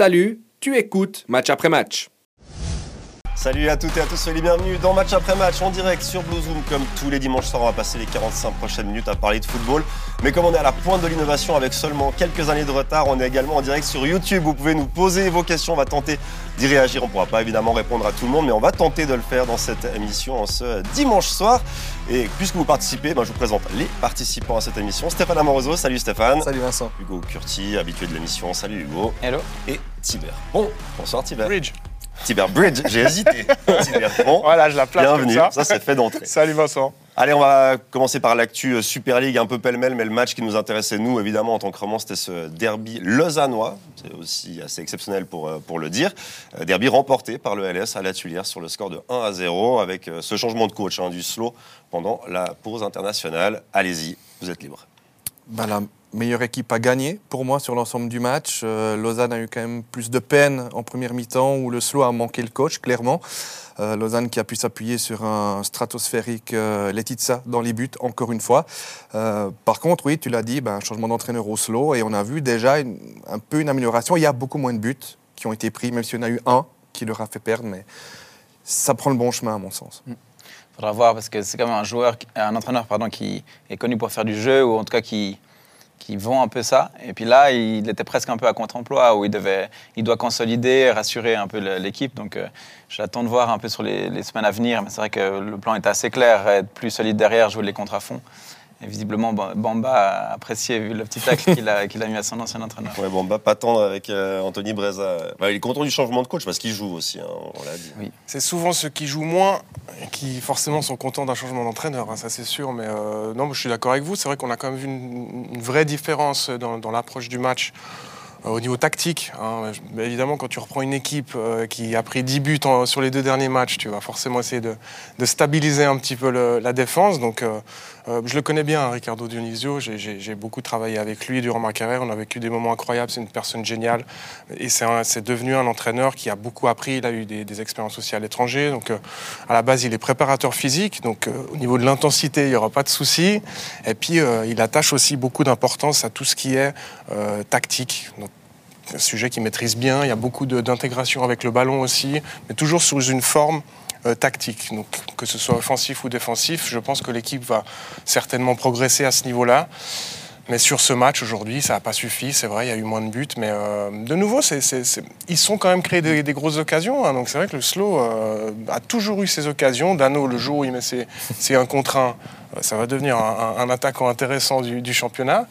Salut, tu écoutes match après match. Salut à toutes et à tous, soyez les bienvenus dans Match après Match en direct sur Blue Zoom. Comme tous les dimanches soirs, on va passer les 45 prochaines minutes à parler de football. Mais comme on est à la pointe de l'innovation avec seulement quelques années de retard, on est également en direct sur YouTube. Vous pouvez nous poser vos questions, on va tenter d'y réagir. On ne pourra pas évidemment répondre à tout le monde, mais on va tenter de le faire dans cette émission en ce dimanche soir. Et puisque vous participez, ben, je vous présente les participants à cette émission. Stéphane Amoroso, salut Stéphane. Salut Vincent. Hugo Curti, habitué de l'émission, salut Hugo. Hello. Et Tiber. Bon, bonsoir Tiber. Bridge. Tiber Bridge, j'ai hésité. Bon, Voilà, je la place bienvenue, comme ça ça. c'est fait d'entrée. Salut Vincent. Allez, on va commencer par l'actu euh, Super League, un peu pêle-mêle, mais le match qui nous intéressait, nous, évidemment, en tant que roman, c'était ce derby lausannois. C'est aussi assez exceptionnel pour, euh, pour le dire. Euh, Derby remporté par le LS à la Tuilière sur le score de 1 à 0, avec ce changement de coach hein, du slow pendant la pause internationale. Allez-y, vous êtes libre. Ben, meilleure équipe a gagné pour moi sur l'ensemble du match. Euh, Lausanne a eu quand même plus de peine en première mi-temps où le slow a manqué le coach, clairement. Euh, Lausanne qui a pu s'appuyer sur un stratosphérique euh, Letizia dans les buts, encore une fois. Euh, par contre, oui, tu l'as dit, ben, changement d'entraîneur au slow et on a vu déjà un peu une amélioration. Il y a beaucoup moins de buts qui ont été pris, même s'il y en a eu un qui leur a fait perdre, mais ça prend le bon chemin à mon sens. faudra voir parce que c'est quand même un joueur, un entraîneur pardon, qui est connu pour faire du jeu ou en tout cas qui, qui vend un peu ça. Et puis là, il était presque un peu à contre-emploi où il, devait, il doit consolider, rassurer un peu l'équipe. Donc euh, j'attends de voir un peu sur les, les semaines à venir. Mais c'est vrai que le plan est assez clair, être plus solide derrière, jouer les contre à fond. Et visiblement, Ba- Bamba a apprécié vu le petit tacle qu'il a, mis à son ancien entraîneur. Ouais, bon, bah, pas tendre avec euh, Anthony Breza. Bah, il est content du changement de coach parce qu'il joue aussi, hein, on l'a dit. Oui. C'est souvent ceux qui jouent moins qui forcément sont contents d'un changement d'entraîneur, hein, ça c'est sûr. Mais euh, non, je suis d'accord avec vous. C'est vrai qu'on a quand même vu une, une vraie différence dans, dans l'approche du match. euh, Au niveau tactique, hein. Évidemment, quand tu reprends une équipe euh, qui a pris 10 buts en- sur les deux derniers matchs, tu vas forcément essayer de, de stabiliser un petit peu le- la défense. Donc, euh, euh, je le connais bien, hein, Ricardo Dionisio. J'ai- beaucoup travaillé avec lui durant ma carrière. On a vécu des moments incroyables. C'est une personne géniale. Et c'est devenu un entraîneur qui a beaucoup appris. Il a eu des, expériences aussi à l'étranger. Donc, euh, à la base, il est préparateur physique. Donc, euh, au niveau de l'intensité, il n'y aura pas de souci. Et puis, il attache aussi beaucoup d'importance à tout ce qui est tactique. Donc, un sujet qu'il maîtrise bien. Il y a beaucoup d'intégration avec le ballon aussi, mais toujours sous une forme euh, tactique. Donc, que ce soit offensif ou défensif, je pense que l'équipe va certainement progresser à ce niveau-là. Mais sur ce match aujourd'hui, ça n'a pas suffi. C'est vrai, il y a eu moins de buts. Mais euh, de nouveau, ils sont quand même créé des, grosses occasions. hein. donc c'est vrai que le slow euh, a toujours eu ses occasions. Dano, le jour où il met ses, ses un contre un, euh, ça va devenir un, un- un attaquant intéressant du, du championnat.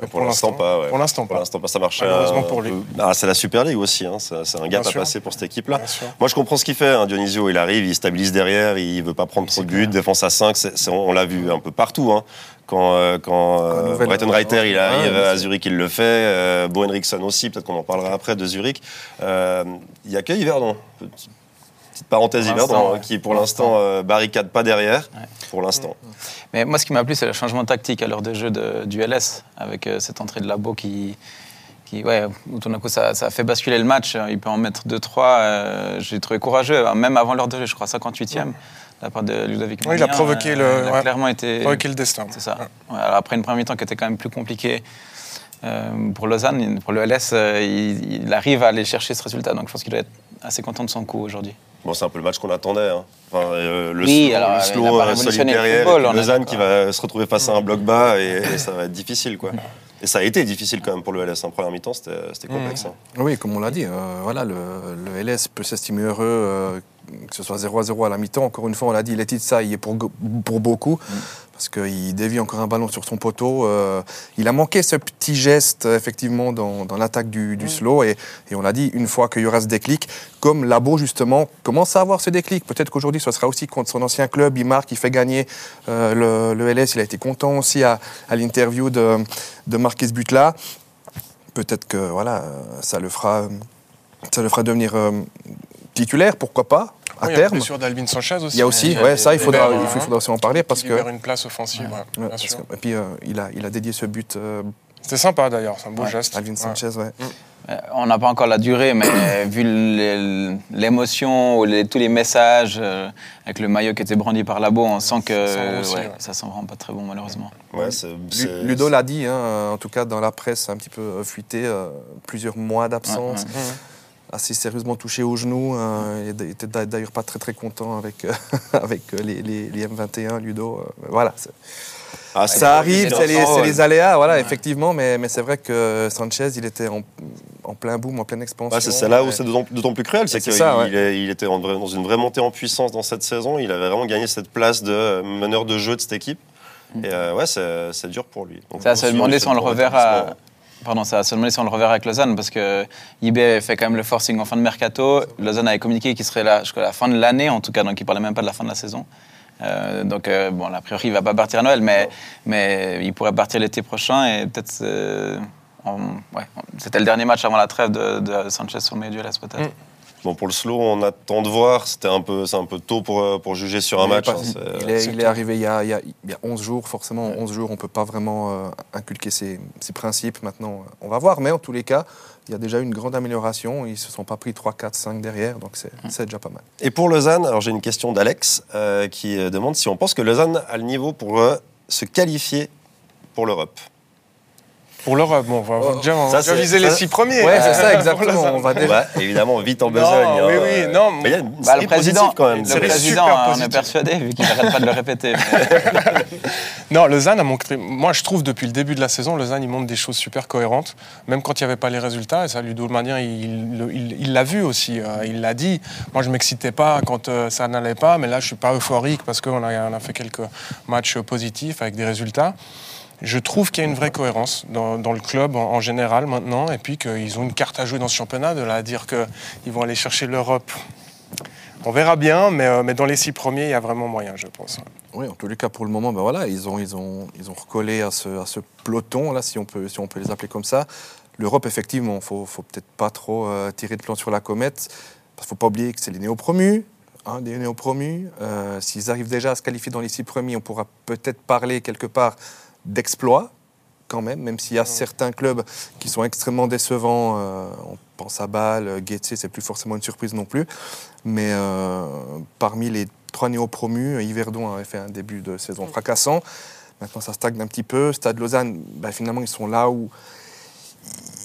Mais Pour l'instant, pas. ouais. Pour l'instant, Pour pas. l'instant, pas. Ça marche. Malheureusement un pour lui. peu- Ah, c'est la Super League aussi. hein. C'est un gap Bien à sûr. passer pour cette équipe-là. Moi, je comprends ce qu'il fait. hein. Dionisio, il arrive, il stabilise derrière, il veut pas prendre trop de buts, défense à 5. c'est- c'est- on l'a vu un peu partout. hein. Quand, euh, quand euh, il arrive ouais, à Zurich, il le fait. Euh, Bo Henriksen aussi, peut-être qu'on en parlera après de Zurich. Euh, Il y a que Yverdon. Petit- Petite parenthèse l'instant, hein, ouais. qui pour l'instant euh, barricade pas derrière. Ouais. Pour l'instant. Mais moi, ce qui m'a plu, c'est le changement tactique à l'heure de jeu de- du LS, avec euh, cette entrée de Labo qui, qui ouais, où tout d'un coup, ça, ça a fait basculer le match. Il peut en mettre 2-3. euh, J'ai trouvé courageux, même avant l'heure de jeu, je crois 58e, de la part de Ludovic Ouais, il a provoqué le- Il a ouais. clairement été. Provoquer le destin. C'est ça. Ouais. Ouais, alors après une première mi-temps qui était quand même plus compliquée euh, pour Lausanne, pour le LS, euh, il, il arrive à aller chercher ce résultat. Donc je pense qu'il doit être assez content de son coup aujourd'hui. Bon, c'est un peu le match qu'on attendait. hein. Enfin, euh, le Oui, slow, alors, le a slow, le derrière, football, et Lausanne qui va se retrouver face à un bloc bas et, et ça va être difficile. Quoi. Et ça a été difficile quand même pour le LS. En première mi-temps, c'était c'était complexe. hein. Oui, comme on l'a dit, euh, voilà, le, le LS peut s'estimer heureux euh, que ce soit 0 à 0 à la mi-temps. Encore une fois, on l'a dit, Letizia y est pour, beaucoup, parce qu'il dévie encore un ballon sur son poteau. euh, il a manqué ce petit geste, effectivement, dans, dans l'attaque du, du slow. Et, et on l'a dit, une fois qu'il y aura ce déclic, comme Labo, justement, commence à avoir ce déclic. Peut-être qu'aujourd'hui, ce sera aussi contre son ancien club. Il marque, il fait gagner euh, le, le LS. Il a été content aussi à, à l'interview de, de marquer ce but-là. Peut-être que voilà, ça le fera, ça le fera devenir euh, titulaire, pourquoi pas, à Oui, Il terme. blessure d'Alvin Sanchez aussi. Il y a aussi, ouais, ça, il qui faudra, il faut- faudra aussi en parler parce qui que. une place offensive, ouais, Ouais, bien parce sûr. que- et puis euh, il, a, il a dédié ce but euh, C'était sympa d'ailleurs, c'est un beau Ouais, geste. Alvin. Sanchez, ouais. Euh, On n'a pas encore la durée, mais vu l'émotion ou les- tous les messages euh, avec le maillot qui était brandi par Labo, on sent que Ça sent ouais, ouais. ça sent vraiment pas très bon malheureusement. Ouais, Ludo l'a dit, hein, en tout cas dans la presse, un petit peu euh, fuité, euh, plusieurs mois d'absence, Ouais, assez sérieusement touché au genou. euh, il était d'a- d'ailleurs pas très très content avec, euh, avec euh, les, les- les M21, Ludo. euh, voilà, Ah, ça arrive, c'est les, aléas, voilà, effectivement, mais, mais c'est vrai que Sanchez, il était en, en plein boom, en pleine expansion. Ouais, c'est là où c'est d'autant plus cruel, c'est qu'il ouais. il était en dans une vraie montée en puissance dans cette saison. Il avait vraiment gagné cette place de meneur de jeu de cette équipe. Et euh, ouais, c'est dur pour lui. Donc, Ça se demander on le reverra. Pardon, ça se demander si on le reverra avec Lausanne parce que avait fait quand même le forcing en fin de mercato. Lausanne avait communiqué qu'il serait là jusqu'à la fin de l'année en tout cas, donc il parlait même pas de la fin de la saison. Euh, donc euh, bon, a priori il va pas partir à Noël, mais, mais il pourrait partir l'été prochain et peut-être euh, ouais, c'était le dernier match avant la trêve de, Sanchez sur Mediuelas peut-être. Mm. Bon, pour le slow, on attend de voir. C'était un peu, c'est un peu tôt pour, euh, pour juger sur un Il match. pas- hein, il est, il est clair. arrivé il y, a, il, y a, il y a 11 jours, forcément, 11 jours, on ne peut pas vraiment euh, inculquer ses, ses principes. Maintenant, euh, on va voir, mais en tous les cas, il y a déjà une grande amélioration. Ils ne se sont pas pris 3, 4, 5 derrière, donc c'est c'est déjà pas mal. Et pour Lausanne, alors j'ai une question d'Alex euh, qui euh, demande si on pense que Lausanne a le niveau pour euh, se qualifier pour l'Europe. Pour l'Europe, bon, on va Oh, déjà, on va ça, déjà c'est- viser les six premiers. Ouais, c'est ça, exactement. On va déjà. va évidemment vite en Non, besogne. hein, oui, oui, non, mais il y a une Bah, le président, positive quand même. le président, super on est persuadé vu qu'il n'arrête pas de le répéter. Non, Lausanne a montré. Moi, je trouve depuis le début de la saison, Lausanne, il montre des choses super cohérentes, même quand il n'y avait pas les résultats. Et ça, Ludo Manien, il l'a vu aussi. euh, il l'a dit. Moi, je m'excitais pas quand euh, ça n'allait pas, mais là, je suis pas euphorique parce qu'on a, on a fait quelques matchs positifs avec des résultats. Je trouve qu'il y a une vraie cohérence dans, le club en, général maintenant, et puis qu'ils ont une carte à jouer dans ce championnat, de là à dire qu'ils vont aller chercher l'Europe. On verra bien, mais, euh, dans les six premiers, il y a vraiment moyen, je pense. Oui, en tous les cas, pour le moment, ben voilà, ils ont, recollé à ce, peloton, là, si on, peut, les appeler comme ça. L'Europe, effectivement, il ne faut, peut-être pas trop euh, tirer de plan sur la comète. Il ne faut pas oublier que c'est les néo-promus. hein, néo-promus. Euh, S'ils arrivent déjà à se qualifier dans les six premiers, on pourra peut-être parler quelque part d'exploit, quand même, même s'il y a certains clubs qui sont extrêmement décevants. euh, on pense à Bâle, Guettier, c'est plus forcément une surprise non plus. Mais euh, parmi les trois néo-promus, Yverdon avait fait un début de saison fracassant. Maintenant, ça stagne un petit peu. Stade Lausanne, ben, finalement, ils sont là où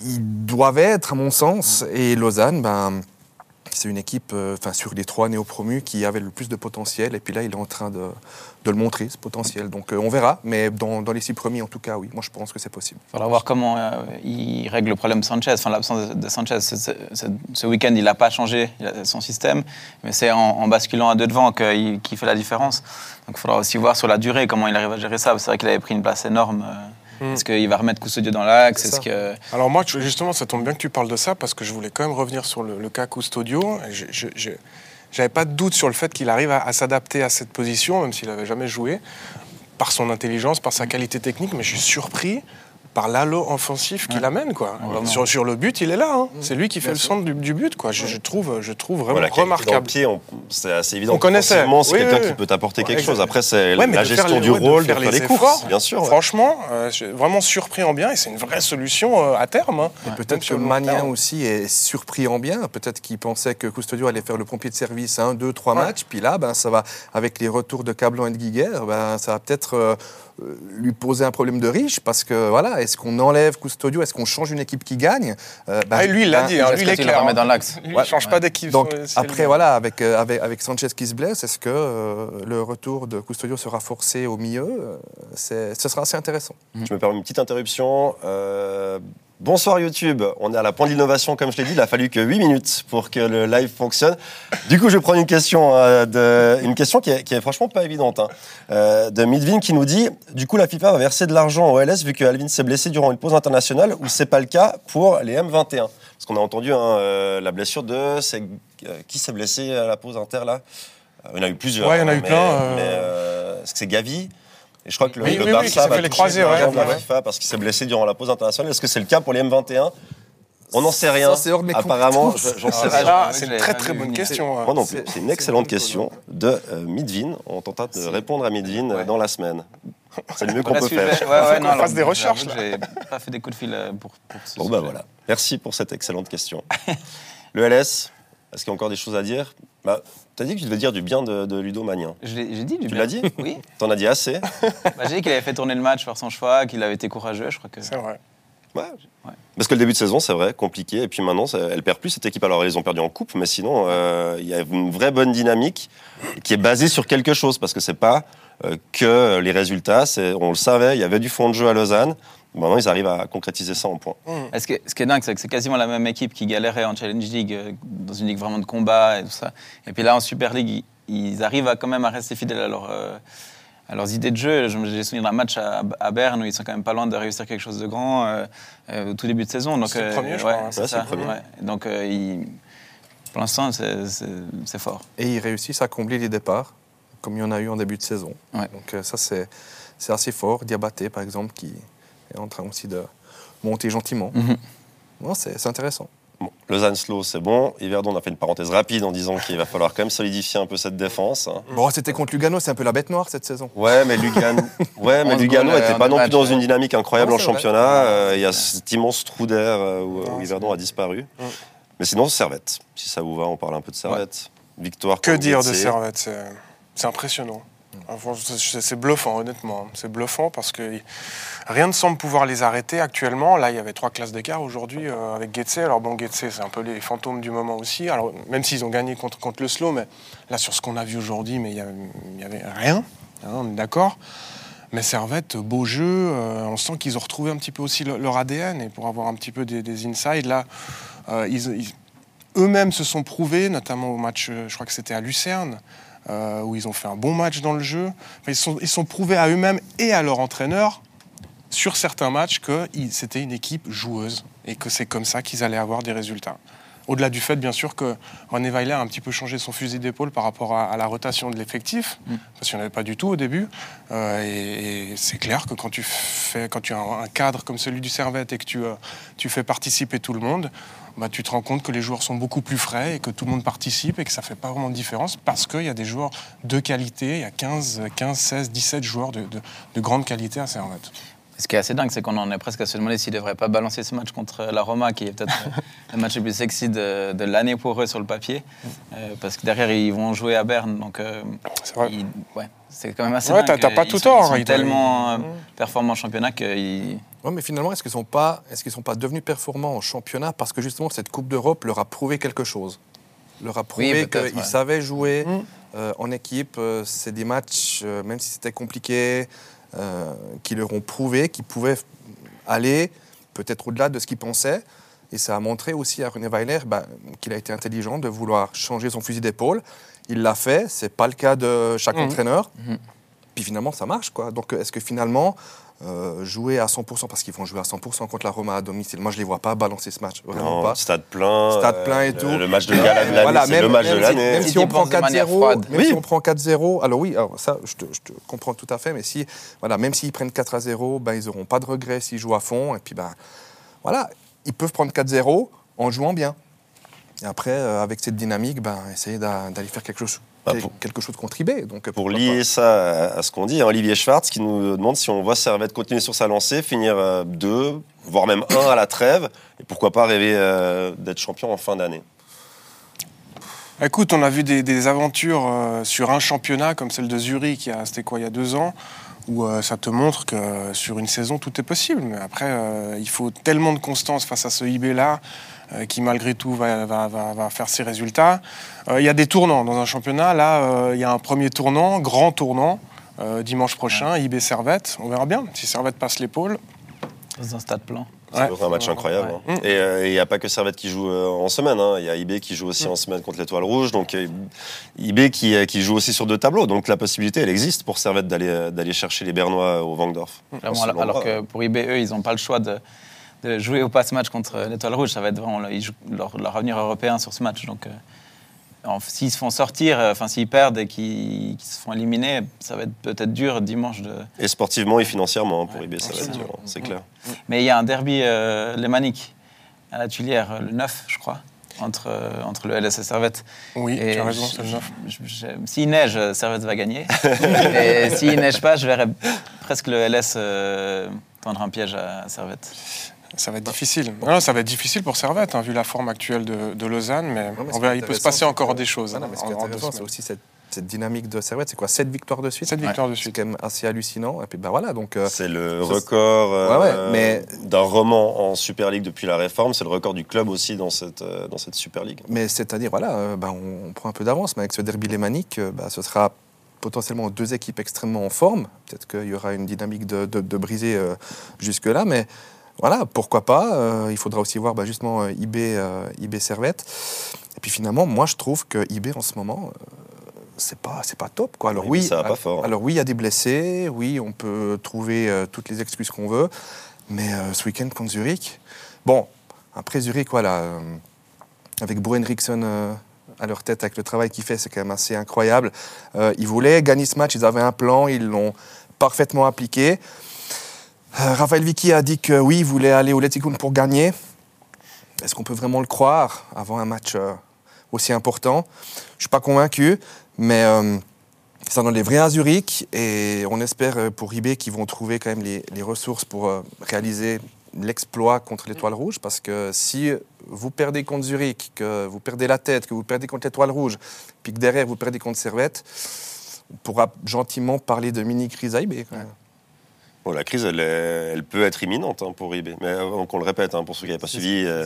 ils doivent être, à mon sens. Et Lausanne, ben, c'est une équipe, euh, enfin, sur les trois néo-promus, qui avait le plus de potentiel. Et puis là, il est en train de, de le montrer, ce potentiel. Donc, euh, on verra. Mais dans, les six premiers, en tout cas, oui, moi, je pense que c'est possible. Il faudra voir comment euh, il règle le problème Sanchez, enfin l'absence de, Sanchez. Ce, week-end, il n'a pas changé son système, mais c'est en, basculant à deux devant qu'il fait la différence. Donc il faudra aussi voir sur la durée comment il arrive à gérer ça. C'est vrai qu'il avait pris une place énorme. Euh, Mm. Est-ce qu'il va remettre Custodio dans l'axe? Est-ce que Alors moi, justement, ça tombe bien que tu parles de ça parce que je voulais quand même revenir sur le, le cas Custodio. Je- J'avais pas de doute sur le fait qu'il arrive à, à s'adapter à cette position, même s'il n'avait jamais joué, par son intelligence, par sa qualité technique. Mais je suis surpris par l'halo offensif qu'il Ouais. amène. Quoi. Sur, sur le but, il est là. hein. Mm. C'est lui qui fait Bien le sûr. centre du, du but. Quoi. Je, je trouve, je trouve vraiment Voilà, remarquable. pied, on- c'est assez évident. On connaissait. C'est Oui, quelqu'un oui, qui peut t'apporter quelque chose. Après, c'est la gestion les- du de rôle, de faire les les courses, efforts, bien sûr. ouais. Franchement, euh, je suis vraiment surpris en bien et c'est une vraie solution euh, à terme. hein. Et peut-être que Magnin aussi est surpris en bien. Peut-être qu'il pensait que Custodio allait faire le pompier de service un, deux, trois matchs. Puis là, ben, ça va, avec les retours de Cablon et de Guiguer, ben, ça va peut-être euh, lui poser un problème de riche. Parce que voilà, est-ce qu'on enlève Custodio Est-ce qu'on change une équipe qui gagne Euh, ben, Ah, lui, il l'a ben, dit. hein, lui, il est clair. remets hein. dans l'axe Lui, Ouais. il change pas d'équipe. Donc euh, après, voilà, avec, euh, avec, avec Sanchez qui se blesse, est-ce que euh, le retour de Custodio sera forcé au milieu Euh, c'est- Ce sera assez intéressant. Je me permets une petite interruption. Euh, bonsoir YouTube, on est à la pointe de l'innovation comme je l'ai dit, il a fallu que 8 minutes pour que le live fonctionne. Du coup, je vais prendre une question, euh, de, une question qui est, qui est franchement pas évidente, hein. Euh, de Midvin qui nous dit, du coup la FIFA va verser de l'argent au LS vu que Alvin s'est blessé durant une pause internationale ou c'est pas le cas pour les M21? Parce qu'on a entendu hein, euh, la blessure de... qui s'est blessé à la pause inter là? Il y en a eu plusieurs. Ouais, il y en a hein, eu mais- plein, mais, Est-ce que c'est Gavi? Et je crois que le, Oui, le oui, oui, Barça s'est va fait les croisés, ouais, de la ouais. FIFA parce qu'il s'est blessé durant la pause internationale. Est-ce que c'est le cas pour les M21 On n'en sait rien. Ça, c'est hors de mes Apparemment, j'en sais Ah, rien. Ah, Ouais, c'est une très très bonne question. hein. Moi non plus. C'est- une excellente question de euh, Midvin. On tentera de répondre à Midvin Ouais. dans la semaine. C'est le mieux qu'on peut faire. Ouais, ouais, qu'on non, fasse des recherches, J'ai pas fait des coups de fil euh, pour, pour ce Bon, bah sujet. voilà. Merci pour cette excellente question. le LS, est-ce qu'il y a encore des choses à dire? Bah, Tu as dit que tu devais dire du bien de, de Ludo Magnin. Je l'ai- J'ai dit du Tu bien. l'as dit Oui. T'en as dit assez Bah, j'ai dit qu'il avait fait tourner le match par son choix, qu'il avait été courageux. Je crois que. C'est vrai. Ouais. Parce que le début de saison, c'est vrai, compliqué. Et puis maintenant, elle perd plus cette équipe. Alors, ils ont perdu en coupe, mais sinon, euh, il y a une vraie bonne dynamique qui est basée sur quelque chose. Parce que c'est pas euh, que les résultats. On le savait, il y avait du fond de jeu à Lausanne. Maintenant, ils arrivent à concrétiser ça en points. Et Ce qui, est, ce qui est dingue, c'est que c'est quasiment la même équipe qui galérait en Challenge League, euh, dans une ligue vraiment de combat et tout ça. Et puis là, en Super League, ils, ils arrivent à, quand même à rester fidèles à, leur, euh, à leurs idées de jeu. Je me- J'ai souvenir d'un match à, à Berne où ils sont quand même pas loin de réussir quelque chose de grand euh, euh, au tout début de saison. Donc, C'est le euh, premier, je ouais, crois, hein. c'est ça, premier. ouais. Donc, euh, ils- pour l'instant, c'est- fort. Et ils réussissent à combler les départs, comme il y en a eu en début de saison. Ouais. Donc euh, ça, c'est c'est assez fort. Diabaté, par exemple, qui est en train aussi de monter gentiment. Non, c'est c'est intéressant. Bon, Lausanne slow, c'est bon. Yverdon, on a fait une parenthèse rapide en disant qu'il va falloir quand même solidifier un peu cette défense. hein. Bon, c'était contre Lugano, c'est un peu la bête noire cette saison. Ouais, mais Lugano, ouais, mais 11 Lugano n'était pas non plus dans une dynamique incroyable Non, en championnat. Euh, Il y a cet immense trou d'air euh, où, Yverdon a disparu. Mm. Mais sinon, Servette. Si ça vous va, on parle un peu de Servette. Victoire. Que dire de. Servette c'est impressionnant. Enfin, C'est bluffant, honnêtement. C'est bluffant parce que rien ne semble pouvoir les arrêter actuellement. Là, il y avait trois classes d'écart aujourd'hui euh, avec Getse. Alors bon, Getse, c'est un peu les fantômes du moment aussi. Alors même s'ils ont gagné contre, contre le slow, mais là, sur ce qu'on a vu aujourd'hui, mais il y a- il y avait rien. hein, on est d'accord. Mais Servette, beau jeu. euh, on sent qu'ils ont retrouvé un petit peu aussi le- leur ADN. Et pour avoir un petit peu des, des insides, là, euh, eux-mêmes se sont prouvés, notamment au match, je crois que c'était à Lucerne, euh, où ils ont fait un bon match dans le jeu. Enfin, ils sont, ils sont prouvés à eux-mêmes et à leur entraîneur sur certains matchs que c'était une équipe joueuse et que c'est comme ça qu'ils allaient avoir des résultats. Au-delà du fait, bien sûr, que René Weiler a un petit peu changé son fusil d'épaule par rapport à, à la rotation de l'effectif, parce qu'il n'y en avait pas du tout au début. Euh, et et c'est clair que quand tu, fais, quand tu as un, un cadre comme celui du Servette et que tu, euh, tu fais participer tout le monde, bah, tu te rends compte que les joueurs sont beaucoup plus frais et que tout le monde participe et que ça ne fait pas vraiment de différence parce qu'il y a des joueurs de qualité. Il y a 15, 15 16, 17 joueurs de grande qualité à Servette. Ce qui est assez dingue, c'est qu'on en est presque à se demander s'ils ne devraient pas balancer ce match contre la Roma, qui est peut-être le match le plus sexy de, de l'année pour eux sur le papier. Euh, parce que derrière, ils vont jouer à Berne. Donc, euh, C'est vrai. ils- ouais, c'est quand même assez Ouais, dingue. t'as- pas Ils tout sont- tort, Ils sont ils doivent- tellement euh, Mmh. performants en championnat qu'ils. Ouais, mais finalement, est-ce qu'ils ne sont, pas- est-ce qu'ils sont pas devenus performants en championnat parce que justement cette Coupe d'Europe leur a prouvé quelque chose? Leur a prouvé qu'ils ouais. savaient jouer Mm. euh, en équipe. euh, c'est des matchs, euh, même si c'était compliqué, euh, qui leur ont prouvé qu'ils pouvaient aller peut-être au-delà de ce qu'ils pensaient. Et ça a montré aussi à René Weiler bah, qu'il a été intelligent de vouloir changer son fusil d'épaule. Il l'a fait, c'est pas le cas de chaque Mhm. entraîneur. Mhm. Puis finalement, ça marche. Quoi. Donc est-ce que finalement, euh, jouer à 100%, parce qu'ils vont jouer à 100% contre la Roma à domicile, moi je les vois pas balancer ce match, vraiment Non, pas. stade plein. Stade plein et le- tout. Le match de gala de l'année, Voilà, c'est le match de si- l'année. même Si on prend penses de manière 4-0, froide. même Oui. si on prend 4-0, alors oui, alors ça, je te, je te comprends tout à fait, mais si, voilà, même s'ils prennent 4 à 0, ben, ils n'auront pas de regrets s'ils jouent à fond, et puis ben, voilà, ils peuvent prendre 4-0 en jouant bien. Et après, euh, avec cette dynamique, ben, essayer d'a- d'aller faire quelque chose, Bah, pour- quelque chose contre IB. Donc, Pour pourquoi lier pas. ça à, à ce qu'on dit, hein, Olivier Schwartz qui nous demande si on voit Servette continuer sur sa lancée, finir euh, deux, voire même un à la trêve, et pourquoi pas rêver euh, d'être champion en fin d'année. Écoute, on a vu des, des aventures euh, sur un championnat comme celle de Zurich, c'était quoi, il y a deux ans, où euh, ça te montre que euh, sur une saison, tout est possible. Mais après, euh, il faut tellement de constance face à ce IB-là, euh, qui malgré tout va, va- va- va faire ses résultats. Euh, il y a des tournants dans un championnat. Là, euh, il y a un premier tournant, grand tournant, euh, dimanche prochain, IB Servette. On verra bien si Servette passe l'épaule. Dans un stade plein. C'est Ouais. un match incroyable. Ouais. hein. Et euh, il n'y a pas que Servette qui joue euh, en semaine. hein. Il y a IB qui joue aussi en semaine contre l'Étoile Rouge. Donc euh, IB qui, euh, qui joue aussi sur deux tableaux. Donc la possibilité, elle existe pour Servette d'aller euh, chercher les Bernois au ce alors, alors que pour IB, eux, ils n'ont pas le choix de, de jouer au passe-match contre l'Étoile Rouge. Ça va être vraiment leur, leur avenir européen sur ce match. Donc, euh, s'ils se font sortir, euh, enfin, s'ils perdent et qu'ils se font éliminer, ça va être peut-être dur dimanche. De... Et sportivement et financièrement hein, pour Ouais, IB, ça va être dur, hein, c'est clair. Mais il y a un derby euh, lémanique à la Tuilière, euh, le 9, je crois. entre, euh, entre le LS et Servette. Oui, Et tu as raison, c'est le neuf. je- je- S'il neige, euh, Servette va gagner. et s'il neige pas, je verrais presque le LS euh, tendre un piège à Servette. Ça va être difficile. Non, ça va être difficile pour Servette, hein, vu la forme actuelle de, de Lausanne, mais, Non, mais on est il peut se passer c'est encore des choses Voilà, hein, c'est aussi cette, cette dynamique de Servette. C'est quoi 7 victoires de suite Sept victoires de C'est suite. quand même assez hallucinant. Et puis, bah voilà, donc. euh, C'est le Ça, c'est- record euh, Ouais, ouais, mais- d'un roman en Super League depuis la réforme. C'est le record du club aussi dans cette, euh, dans cette Super League. Mais c'est-à-dire, voilà, euh, bah, on, on prend un peu d'avance, mais avec ce derby lémanique, euh, bah, ce sera potentiellement deux équipes extrêmement en forme. Peut-être qu'il y aura une dynamique de, de, de brisée euh, jusque-là, mais voilà, pourquoi pas. euh, il faudra aussi voir bah, justement euh, IB, euh, IB Servette. Et puis finalement, moi, je trouve que IB en ce moment, c'est pas, c'est pas top. Quoi. Alors Oui, oui, ça va pas fort. Alors oui, il y a des blessés, oui, on peut trouver euh, toutes les excuses qu'on veut, mais euh, ce week-end contre Zurich, bon, après Zurich, voilà, euh, avec Bro Henriksen euh, à leur tête, avec le travail qu'il fait, c'est quand même assez incroyable. Ils voulaient gagner ce match, ils avaient un plan, ils l'ont parfaitement appliqué. Euh, Raphaël Vicky a dit que oui, il voulait aller au Letzigrund pour gagner. Est-ce qu'on peut vraiment le croire avant un match euh, aussi important? Je ne suis pas convaincu, mais euh, ça en enlève rien à Zurich et on espère pour IB qu'ils vont trouver quand même les, les ressources pour réaliser l'exploit contre l'Étoile Rouge parce que si vous perdez contre Zurich, que vous perdez la tête, que vous perdez contre l'Étoile Rouge, puis que derrière vous perdez contre Servette, on pourra gentiment parler de mini-crise à IB. Bon, la crise, elle, est- elle peut être imminente hein, pour IB. Mais euh, qu'on le répète, hein, pour ceux qui n'avaient pas suivi. euh,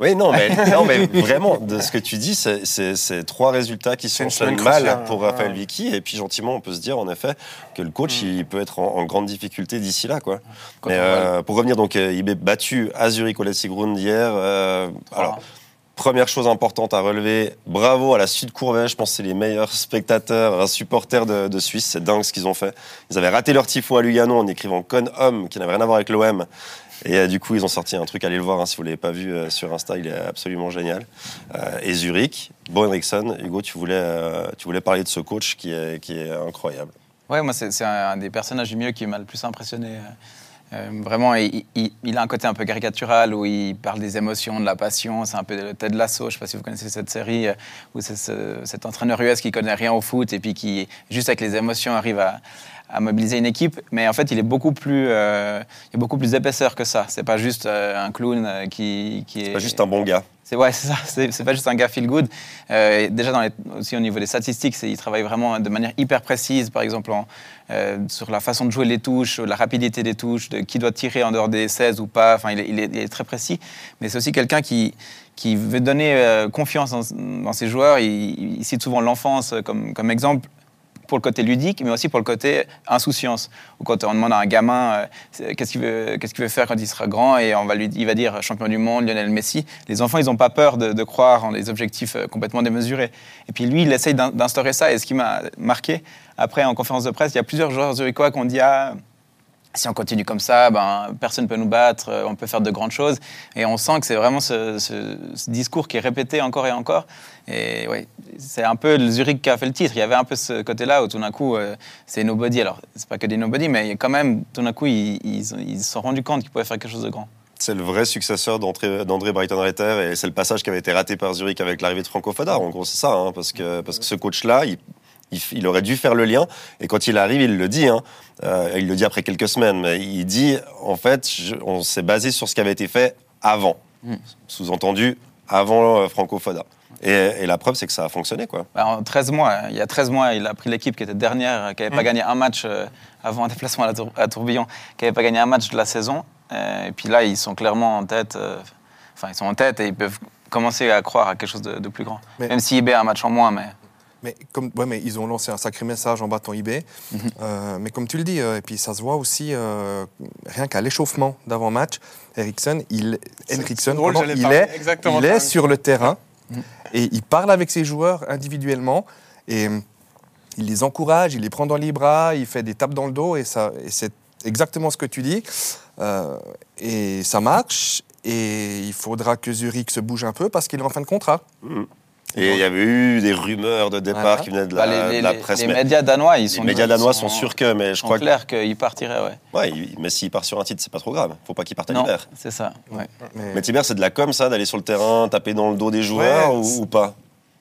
Oui, non mais, non, mais vraiment, de ce que tu dis, c'est- trois résultats qui sont mal pour ouais. Raphaël Vicky. Et puis, gentiment, on peut se dire, en effet, que le coach, Mm. il peut être en, en grande difficulté d'ici là. Quoi. Mais on euh, pour revenir, donc, IB battu à Zurich au Letzigrund hier. euh, alors, Première chose importante à relever, bravo à la Sud Courvet. Je pense que c'est les meilleurs spectateurs, euh, supporters de, Suisse. C'est dingue ce qu'ils ont fait. Ils avaient raté leur tifo à Lugano en écrivant Con Homme, qui n'avait rien à voir avec l'OM. Et euh, du coup, ils ont sorti un truc, allez le voir hein, si vous ne l'avez pas vu euh, sur Insta, il est absolument génial. Et Zurich, Bo Henriksen, Hugo, tu voulais, parler de ce coach qui est, incroyable. Ouais, moi, c'est un des personnages du qui m'a le plus impressionné. Euh, vraiment, il, a un côté un peu caricatural où il parle des émotions, de la passion. C'est un peu le Ted Lasso. Je ne sais pas si vous connaissez cette série euh, où c'est ce- cet entraîneur US qui connaît rien au foot et puis qui, juste avec les émotions, arrive à, à mobiliser une équipe. Mais en fait, il est beaucoup plus, euh, il y a beaucoup plus d'épaisseur que ça. C'est pas juste euh, un clown euh, qui, qui est. Pas juste un bon gars. C'est ouais, c'est ça. C'est c'est pas juste un gars feel good. Euh, déjà dans les- aussi au niveau des statistiques, c'est- il travaille vraiment de manière hyper précise. Par exemple, en, sur la façon de jouer les touches, la rapidité des touches, de qui doit tirer en dehors des 16 ou pas. Enfin, il est, il est- il est très précis. Mais c'est aussi quelqu'un qui qui veut donner confiance dans, dans ses joueurs. Il, il cite souvent l'enfance comme, comme exemple pour le côté ludique, mais aussi pour le côté insouciance. Ou quand on demande à un gamin euh, qu'est-ce qu'il veut, faire quand il sera grand, et on va lui, il va dire champion du monde, Lionel Messi. Les enfants, ils n'ont pas peur de, croire en des objectifs euh, complètement démesurés. Et puis lui, il essaye d'in- d'instaurer ça. Et ce qui m'a marqué, après en conférence de presse, il y a plusieurs joueurs zurichois qui ont dit ah, si on continue comme ça, ben, personne ne peut nous battre, euh, on peut faire de grandes choses. Et on sent que c'est vraiment ce, discours qui est répété encore et encore. Et oui, c'est un peu le Zurich qui a fait le titre. Il y avait un peu ce côté-là où tout d'un coup, euh, c'est nobody. Alors, c'est pas que des nobody, mais quand même, tout d'un coup, ils se sont rendus compte qu'ils pouvaient faire quelque chose de grand. C'est le vrai successeur d'André d'André Brighton-Reiter et c'est le passage qui avait été raté par Zurich avec l'arrivée de Franco Foda. En gros, c'est ça, hein, parce, que, parce que ce coach-là, il, il, il aurait dû faire le lien. Et quand il arrive, il le dit. hein. Euh, il le dit après quelques semaines, mais il dit en fait, je- on s'est basé sur ce qui avait été fait avant. Mm. Sous-entendu, avant euh, Franco Foda. Et, et la preuve, c'est que ça a fonctionné. Quoi. Bah, en 13 mois, il y a 13 mois, il a pris l'équipe qui était dernière, qui n'avait pas Mm. gagné un match euh, avant un déplacement à, la Tour- à Tourbillon, qui n'avait pas gagné un match de la saison. Euh, et puis là, ils sont clairement en tête. euh, Enfin, ils sont en tête et ils peuvent commencer à croire à quelque chose de, de plus grand. Mais- Même si IB a un match en moins, mais Mais, comme, ouais, mais ils ont lancé un sacré message en battant eBay. Mhm. Euh, mais comme tu le dis, euh, et puis ça se voit aussi, euh, rien qu'à l'échauffement d'avant-match, Ericsson, il, drôle, pardon, j'allais il est, il est sur le terrain Mhm. et il parle avec ses joueurs individuellement et euh, il les encourage, il les prend dans les bras, il fait des tapes dans le dos et, ça, et c'est exactement ce que tu dis. Euh, et ça marche et il faudra que Zurich se bouge un peu parce qu'il est en fin de contrat. Mm. Et il y avait eu des rumeurs de départ qui venaient de Bah, la, les, de la les- presse. les mais médias danois, ils les sont. médias ils danois sont sûrs que, mais je crois que. clairs qu'il partirait, ouais. Ouais, il- mais s'il part sur un titre, c'est pas trop grave. Faut pas qu'il parte à Non, l'hiver. c'est ça. ouais. Mais Tiber, c'est de la com, ça, d'aller sur le terrain, taper dans le dos des joueurs Ouais, ou, c'est- ou pas?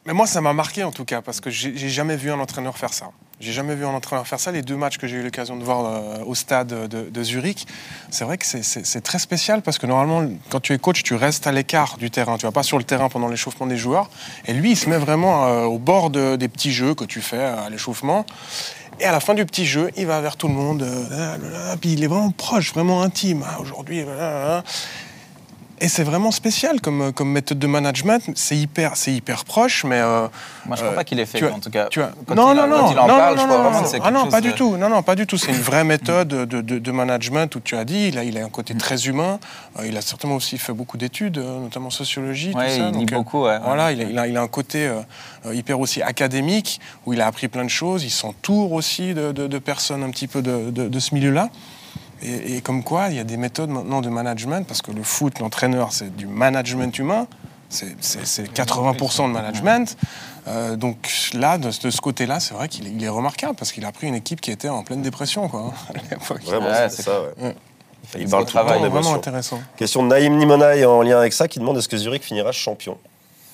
Mais moi, ça m'a marqué en tout cas, parce que j'ai jamais vu un entraîneur faire ça. J'ai jamais vu un entraîneur faire ça. Les deux matchs que j'ai eu l'occasion de voir euh, au stade de, de Zurich, c'est vrai que c'est- très spécial parce que normalement, quand tu es coach, tu restes à l'écart du terrain. Tu vas pas sur le terrain pendant l'échauffement des joueurs. Et lui, il se met vraiment euh, au bord de- des petits jeux que tu fais à l'échauffement. Et à la fin du petit jeu, il va vers tout le monde. euh, puis il est vraiment proche, vraiment intime. Ah, Aujourd'hui. Et c'est vraiment spécial comme, comme méthode de management. C'est hyper, c'est hyper proche, mais euh, Moi, je crois Euh, pas qu'il ait fait, en tout cas. tu as- Quand non, il, non, non, il en non, parle, non, je crois non, vraiment non. que c'est Ah non, pas de- du tout. Non, non, pas du tout. C'est une vraie méthode de, de- de management où tu as dit, il a, il a un côté très humain. Euh, il a certainement aussi fait beaucoup d'études, euh, notamment sociologie, Ouais, tout ça. il lit Donc, euh, beaucoup, ouais. Voilà, il a, il a- il a un côté euh, euh, hyper aussi académique où il a appris plein de choses. Il s'entoure aussi de, personnes un petit peu de- de ce milieu-là. Et, et comme quoi, il y a des méthodes maintenant de management, parce que le foot, l'entraîneur, c'est du management humain. C'est- C'est c'est 80% de management. Euh, donc là, de, de ce côté-là, c'est vrai qu'il est, remarquable, parce qu'il a pris une équipe qui était en pleine dépression, quoi, à l'époque. Vraiment, Ouais, c'est ça, ouais. Ouais. Il fait Il du parle bon tout le temps d'émotion. Vraiment intéressant. Question de Naïm Nimonaï en lien avec ça qui demande est-ce que Zurich finira champion?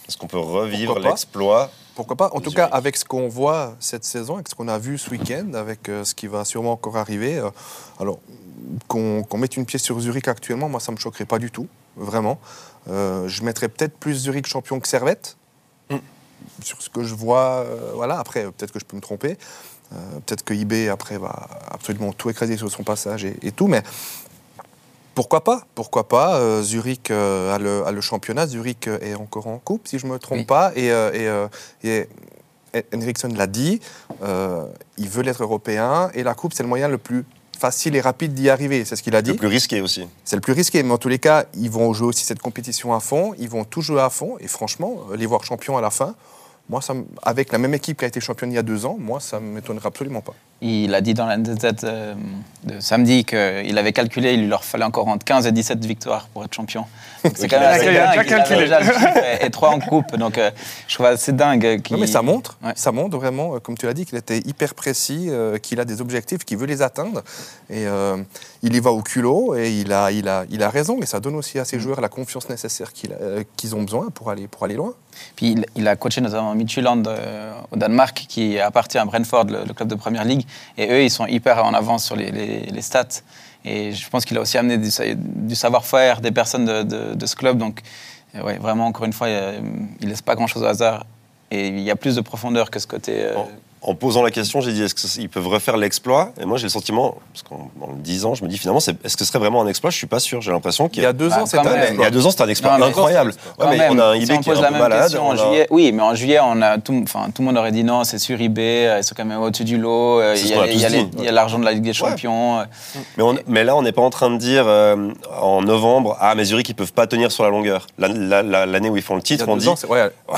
Est-ce qu'on peut revivre l'exploit Pourquoi pas? En tout Zurich. cas, avec ce qu'on voit cette saison, avec ce qu'on a vu ce week-end, avec euh, ce qui va sûrement encore arriver. euh, alors, qu'on mette une pièce sur Zurich actuellement, moi, ça me choquerait pas du tout, vraiment. Euh, je mettrais peut-être plus Zurich champion que Servette. Sur ce que je vois, euh, voilà. Après, peut-être que je peux me tromper. Euh, peut-être que IB, après, va absolument tout écraser sur son passage et, et tout. Mais pourquoi pas? Pourquoi pas Zurich a, le, a le championnat. Zurich est encore en coupe, si je ne me trompe Oui. pas. Et, et, et Henriksen l'a dit, il veut l'être européen. Et la coupe, c'est le moyen le plus facile et rapide d'y arriver. C'est ce qu'il a Le dit. plus risqué aussi. C'est le plus risqué. Mais en tous les cas, ils vont jouer aussi cette compétition à fond. Ils vont tout jouer à fond. Et franchement, euh, les voir champions à la fin, moi, ça, avec la même équipe qui a été championne il y a deux ans, moi, ça ne m'étonnerait absolument pas. Il a dit dans la NZZ euh, de samedi qu'il avait calculé, il lui leur fallait encore entre 15 et 17 victoires pour être champion. C'est quand même assez Il a dingue. Il avait calculé. déjà le et, et trois en coupe. Donc euh, je trouve assez dingue. Non, mais ça montre, Ouais. ça montre vraiment, euh, comme tu l'as dit, qu'il était hyper précis, euh, qu'il a des objectifs, qu'il veut les atteindre. Et il y va au culot et il a, il, a, il a raison. Et ça donne aussi à Mm. ses joueurs la confiance nécessaire qu'ils ont besoin pour aller, pour aller loin. Puis il, il a coaché notamment Midtjylland au Danemark, qui appartient à Brentford, le, le club de première ligue. Et eux, ils sont hyper en avance sur les, stats. Et je pense qu'il a aussi amené du, sa- du savoir-faire des personnes de, ce club. Donc, euh, vraiment, encore une fois, il ne laisse pas grand-chose au hasard. Et il y a plus de profondeur que ce côté. euh, en posant la question, j'ai dit est-ce qu'ils peuvent refaire l'exploit? Et moi, j'ai le sentiment, parce qu'en en le disant, je me dis finalement, est-ce que ce serait vraiment un exploit? Je suis pas sûr. J'ai l'impression Il qu'il y a deux ans, c'était un. Il y a deux ans, c'était un exploit Non, incroyable. Ouais, mais même, on a un si on qui est un la peu même malade. question en a- juillet, oui, mais en juillet, on a tout, enfin, tout le monde aurait dit non, c'est sur euh, ils sont quand même au-dessus du lot, euh, il y a, l'argent de la Ligue des Champions. euh, Mais, on- mais là, on n'est pas en train de dire euh, en novembre Ah, mais Zurich, ils peuvent pas tenir sur la longueur. La- la- la- L'année où ils font le titre, on dit ans,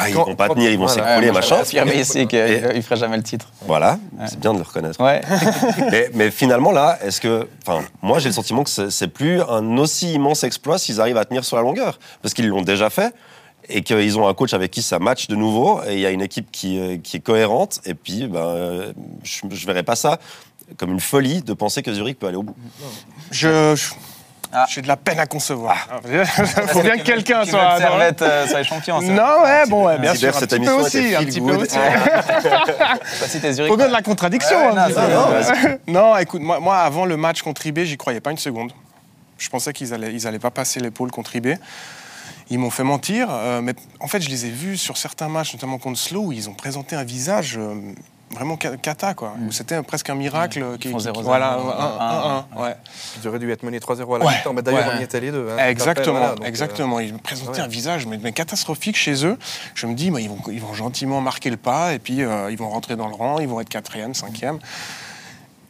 ils vont pas tenir, ils vont s'écrouler, machin. affirmé ici qu'il ne ferait jamais le titre. Voilà, c'est bien de le reconnaître. Ouais. mais, mais finalement, là, est-ce que. Enfin, moi, j'ai le sentiment que c'est plus un aussi immense exploit s'ils arrivent à tenir sur la longueur. Parce qu'ils l'ont déjà fait et qu'ils ont un coach avec qui ça match de nouveau et il y a une équipe qui, euh, qui est cohérente. Et puis, ben, euh, je ne verrais pas ça comme une folie de penser que Zurich peut aller au bout. Je, je- Ah. j'ai de la peine à concevoir. Il faut bien que quelqu'un soit. que Servette euh, soit champion. ça. Non, ouais, bon, ouais, bien sûr. Un petit peu aussi, un petit peu aussi. Faut bien de la contradiction. Ouais, un non, écoute, moi, moi, avant le match contre IB, j'y croyais pas une seconde. Je pensais qu'ils allaient, ils allaient pas passer l'épaule contre IB. Ils m'ont fait mentir, euh, mais en fait, je les ai vus sur certains matchs, notamment contre Slow, où ils ont présenté un visage euh, vraiment ca- cata, quoi. Où c'était presque un miracle. Mm. Ils qui- qui- 0-0, voilà, 1-1, 1-1, ouais. Ils auraient dû être menés 3-0 à la Ouais. mi-temps. Mais D'ailleurs, Ouais. on y était les deux. hein, Exactement, voilà, donc, euh, exactement. Ils me présentaient ouais. un visage mais, mais catastrophique chez eux. Je me dis, ils, vont, ils vont gentiment marquer le pas et puis euh, ils vont rentrer dans le rang, ils vont être quatrième, cinquième.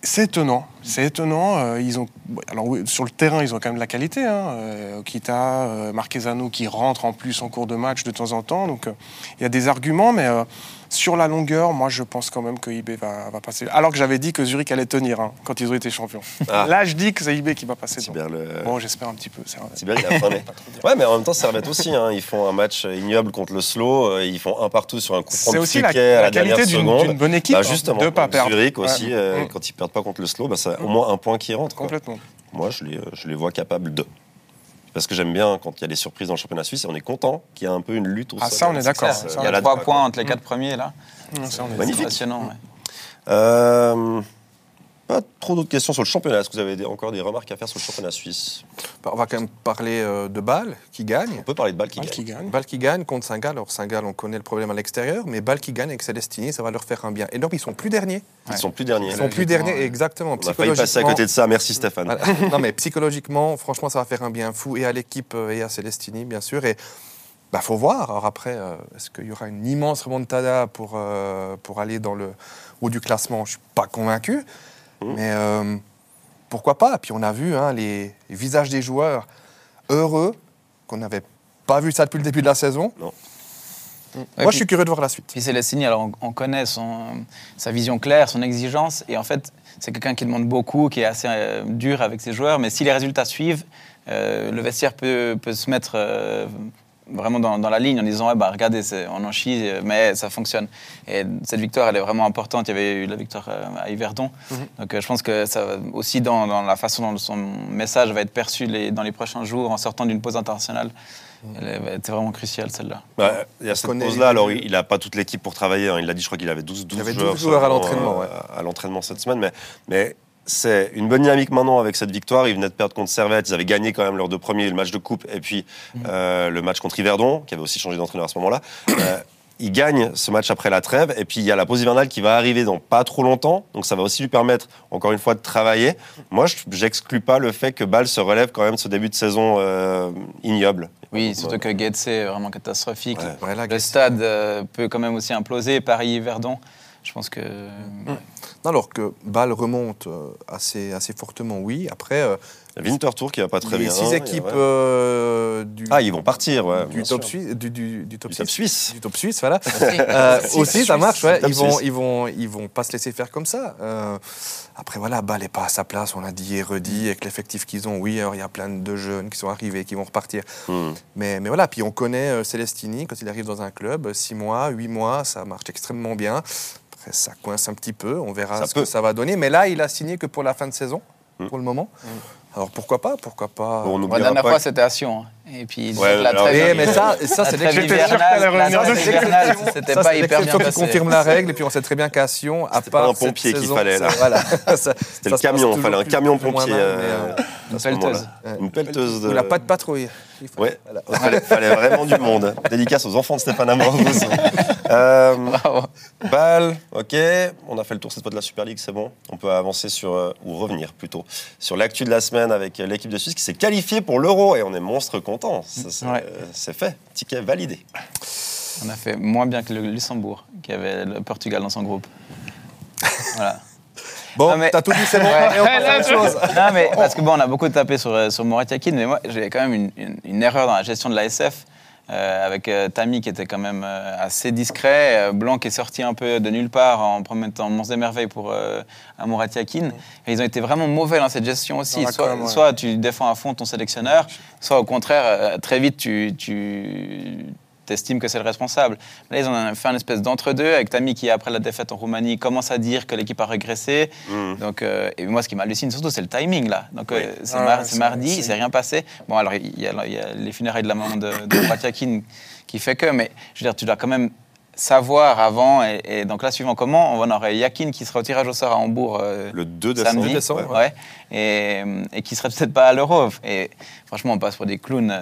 C'est étonnant. C'est étonnant. euh, ils ont, alors oui, sur le terrain, ils ont quand même de la qualité. Hein. Euh, Okita, euh, Marquezano qui rentre en plus en cours de match de temps en temps. Donc euh, il y a des arguments, mais euh, sur la longueur, moi je pense quand même que IB va, va passer. Alors que j'avais dit que Zurich allait tenir hein, quand ils ont été champions. Ah. Là, je dis que c'est IB qui va passer. Tibère, le... Bon, j'espère un petit peu. Tibère, il a fané. Ouais, mais en même temps, Servette aussi. hein. Ils font un match ignoble contre le slow. euh, Ils font un partout sur un coup franc C'est de aussi la, la qualité d'une bonne équipe Bah, hein, justement, de ne pas perdre. Zurich aussi, Ouais. euh, Mm. quand ils perdent pas contre le slow, bah, c'est au moins un point qui rentre. quoi. Complètement. Moi, je les, euh, je les vois capables de. Parce que j'aime bien quand il y a des surprises dans le championnat suisse et on est content qu'il y a un peu une lutte au Ah, ça, on est d'accord. Il y a trois points entre les quatre premiers là. Magnifique. C'est passionnant. ouais. Euh, pas trop d'autres questions sur le championnat. Est-ce que vous avez des- encore des remarques à faire sur le championnat suisse? Bah, On va quand même parler euh, de Bâle qui gagne. On peut parler de Bâle qui Bâle gagne. qui gagne. Bâle qui gagne contre Saint-Gall. Alors Saint-Gall, on connaît le problème à l'extérieur, mais Bâle qui gagne avec Célestini, ça va leur faire un bien énorme. Ils sont plus derniers. Ils sont plus derniers. Ils sont plus derniers, ouais. exactement. On a failli passer à côté de ça. Merci Stéphane. Voilà. non, mais psychologiquement, franchement, ça va faire un bien fou et à l'équipe euh, et à Célestini, bien sûr. Et bah, faut voir. Alors après, euh, est-ce qu'il y aura une immense remontada pour, euh, pour aller dans le haut du classement? Je suis pas convaincu. Mhm. Mais euh, pourquoi pas? Puis on a vu hein, les, les visages des joueurs heureux, qu'on n'avait pas vu ça depuis le début de la saison. Non. Ouais, Moi, puis- je suis curieux de voir la suite. Puis Célestini, alors on, on connaît son, sa vision claire, son exigence, et en fait, c'est quelqu'un qui demande beaucoup, qui est assez euh, dur avec ses joueurs, mais si les résultats suivent, euh, le vestiaire peut, peut se mettre euh, vraiment dans, dans la ligne en disant ouais, bah, regardez, on en chie, mais ça fonctionne. Et cette victoire, elle est vraiment importante. Il y avait eu la victoire euh, à Yverdon. Donc euh, je pense que ça va aussi dans, dans la façon dont son message va être perçu les- dans les prochains jours en sortant d'une pause internationale. Elle va être vraiment cruciale celle-là. Bah, il y a cette pause-là, alors il n'a pas toute l'équipe pour travailler. hein. Il l'a dit, je crois qu'il avait 12, 12 Il avait 12 joueurs, joueurs à seulement, l'entraînement, euh, ouais. à l'entraînement cette semaine. Mais, mais c'est une bonne dynamique maintenant avec cette victoire. Ils venaient de perdre contre Servette. Ils avaient gagné quand même leurs deux premiers, le match de coupe et puis euh, le match contre Yverdon, qui avait aussi changé d'entraîneur à ce moment-là. Euh, ils gagnent ce match après la trêve. Et puis il y a la pause hivernale qui va arriver dans pas trop longtemps. Donc ça va aussi lui permettre, encore une fois, de travailler. Moi, je j'exclus pas le fait que Bâle se relève quand même de ce début de saison euh, ignoble. Oui, surtout que Guetze est vraiment catastrophique. Ouais. Ouais, là, Le stade euh, peut quand même aussi imploser. Paris-Verdon, je pense que. Non, alors que Bâle remonte euh, assez, assez fortement, oui. Après, euh, Winter Tour qui va pas très les bien. six il y a- équipes ouais. euh, du, Ah, ils vont partir, ouais. du, top suisse, du, du- du top Du top six. suisse. Du top suisse, voilà. Euh, aussi, ça marche, ouais. Ils vont, ils, vont, ils vont pas se laisser faire comme ça. Euh, après, voilà, Bâle n'est pas à sa place, on l'a dit et redit, avec l'effectif qu'ils ont. Oui, alors il y a plein de jeunes qui sont arrivés, qui vont repartir. Hmm. Mais, mais voilà, puis on connaît Célestini, quand il arrive dans un club, six mois, huit mois, ça marche extrêmement bien. Ça coince un petit peu, on verra Ça ce peut. que ça va donner. Mais là, il a signé que pour la fin de saison, Mm. pour le moment. Alors pourquoi pas Pourquoi pas? Bon, on La dernière pas fois, que- c'était à Sion. hein. Et puis, Ouais, la alors- trêve- mais ça, ça la c'est trêve J'étais sûr qu'elle allait hivernale, la revenir trêve dessus. hivernale, c'était pas hyper bien passé. confirme la règle, et puis on sait très bien qu'à Sion, à C'était pas part un cette pompier qu'il saison, fallait, là. C'était le camion, il fallait un camion pompier. Une pelleteuse. Une pelleteuse. Il n'a pas de patrouille. Voilà. il fallait, vraiment du monde. Dédicace aux enfants de Stéphane aussi. Euh, Bravo. Bâle, ok. On a fait le tour cette fois de la Super League, c'est bon. On peut avancer sur, euh, ou revenir plutôt, sur l'actu de la semaine avec l'équipe de Suisse qui s'est qualifiée pour l'Euro et on est monstre content. Ça, C'est Ouais. euh, c'est fait. Ticket validé. On a fait moins bien que le Luxembourg, qui avait le Portugal dans son groupe. Voilà. Bon, mais- t'as tout dit, c'est bon. Ouais. Allez, on passe à autre chose. Non, mais parce que bon, on a beaucoup tapé sur, euh, sur Mourad Yakin, mais moi, j'ai quand même une, une- une erreur dans la gestion de la SF. Euh, avec euh, Tammy qui était quand même euh, assez discret, Blanc qui est sorti un peu de nulle part en promettant Mons des Merveilles pour. Et ils ont été vraiment mauvais dans cette gestion aussi. Soit, com, ouais. soit tu défends à fond ton sélectionneur, soit au contraire, très vite tu, tu estimes que c'est le responsable. Là, ils ont fait un espèce d'entre-deux avec Tammy qui, après la défaite en Roumanie, commence à dire que l'équipe a régressé. Mm. Donc, euh, et moi, ce qui m'hallucine surtout, c'est le timing là. Donc, euh, c'est Ah mar- c'est mardi, c'est- il s'est rien passé. Bon, alors il y, a, il y a les funérailles de la maman de, de Patiakin qui fait que, mais je veux dire, tu dois quand même savoir avant. Et, et donc là, suivant comment, on aurait Yakin qui sera au tirage au sort à Hambourg. euh, Le 2 décembre. samedi, décembre, ouais. ouais, et, et qui serait peut-être pas à l'euro. Et franchement, on passe pour des clowns.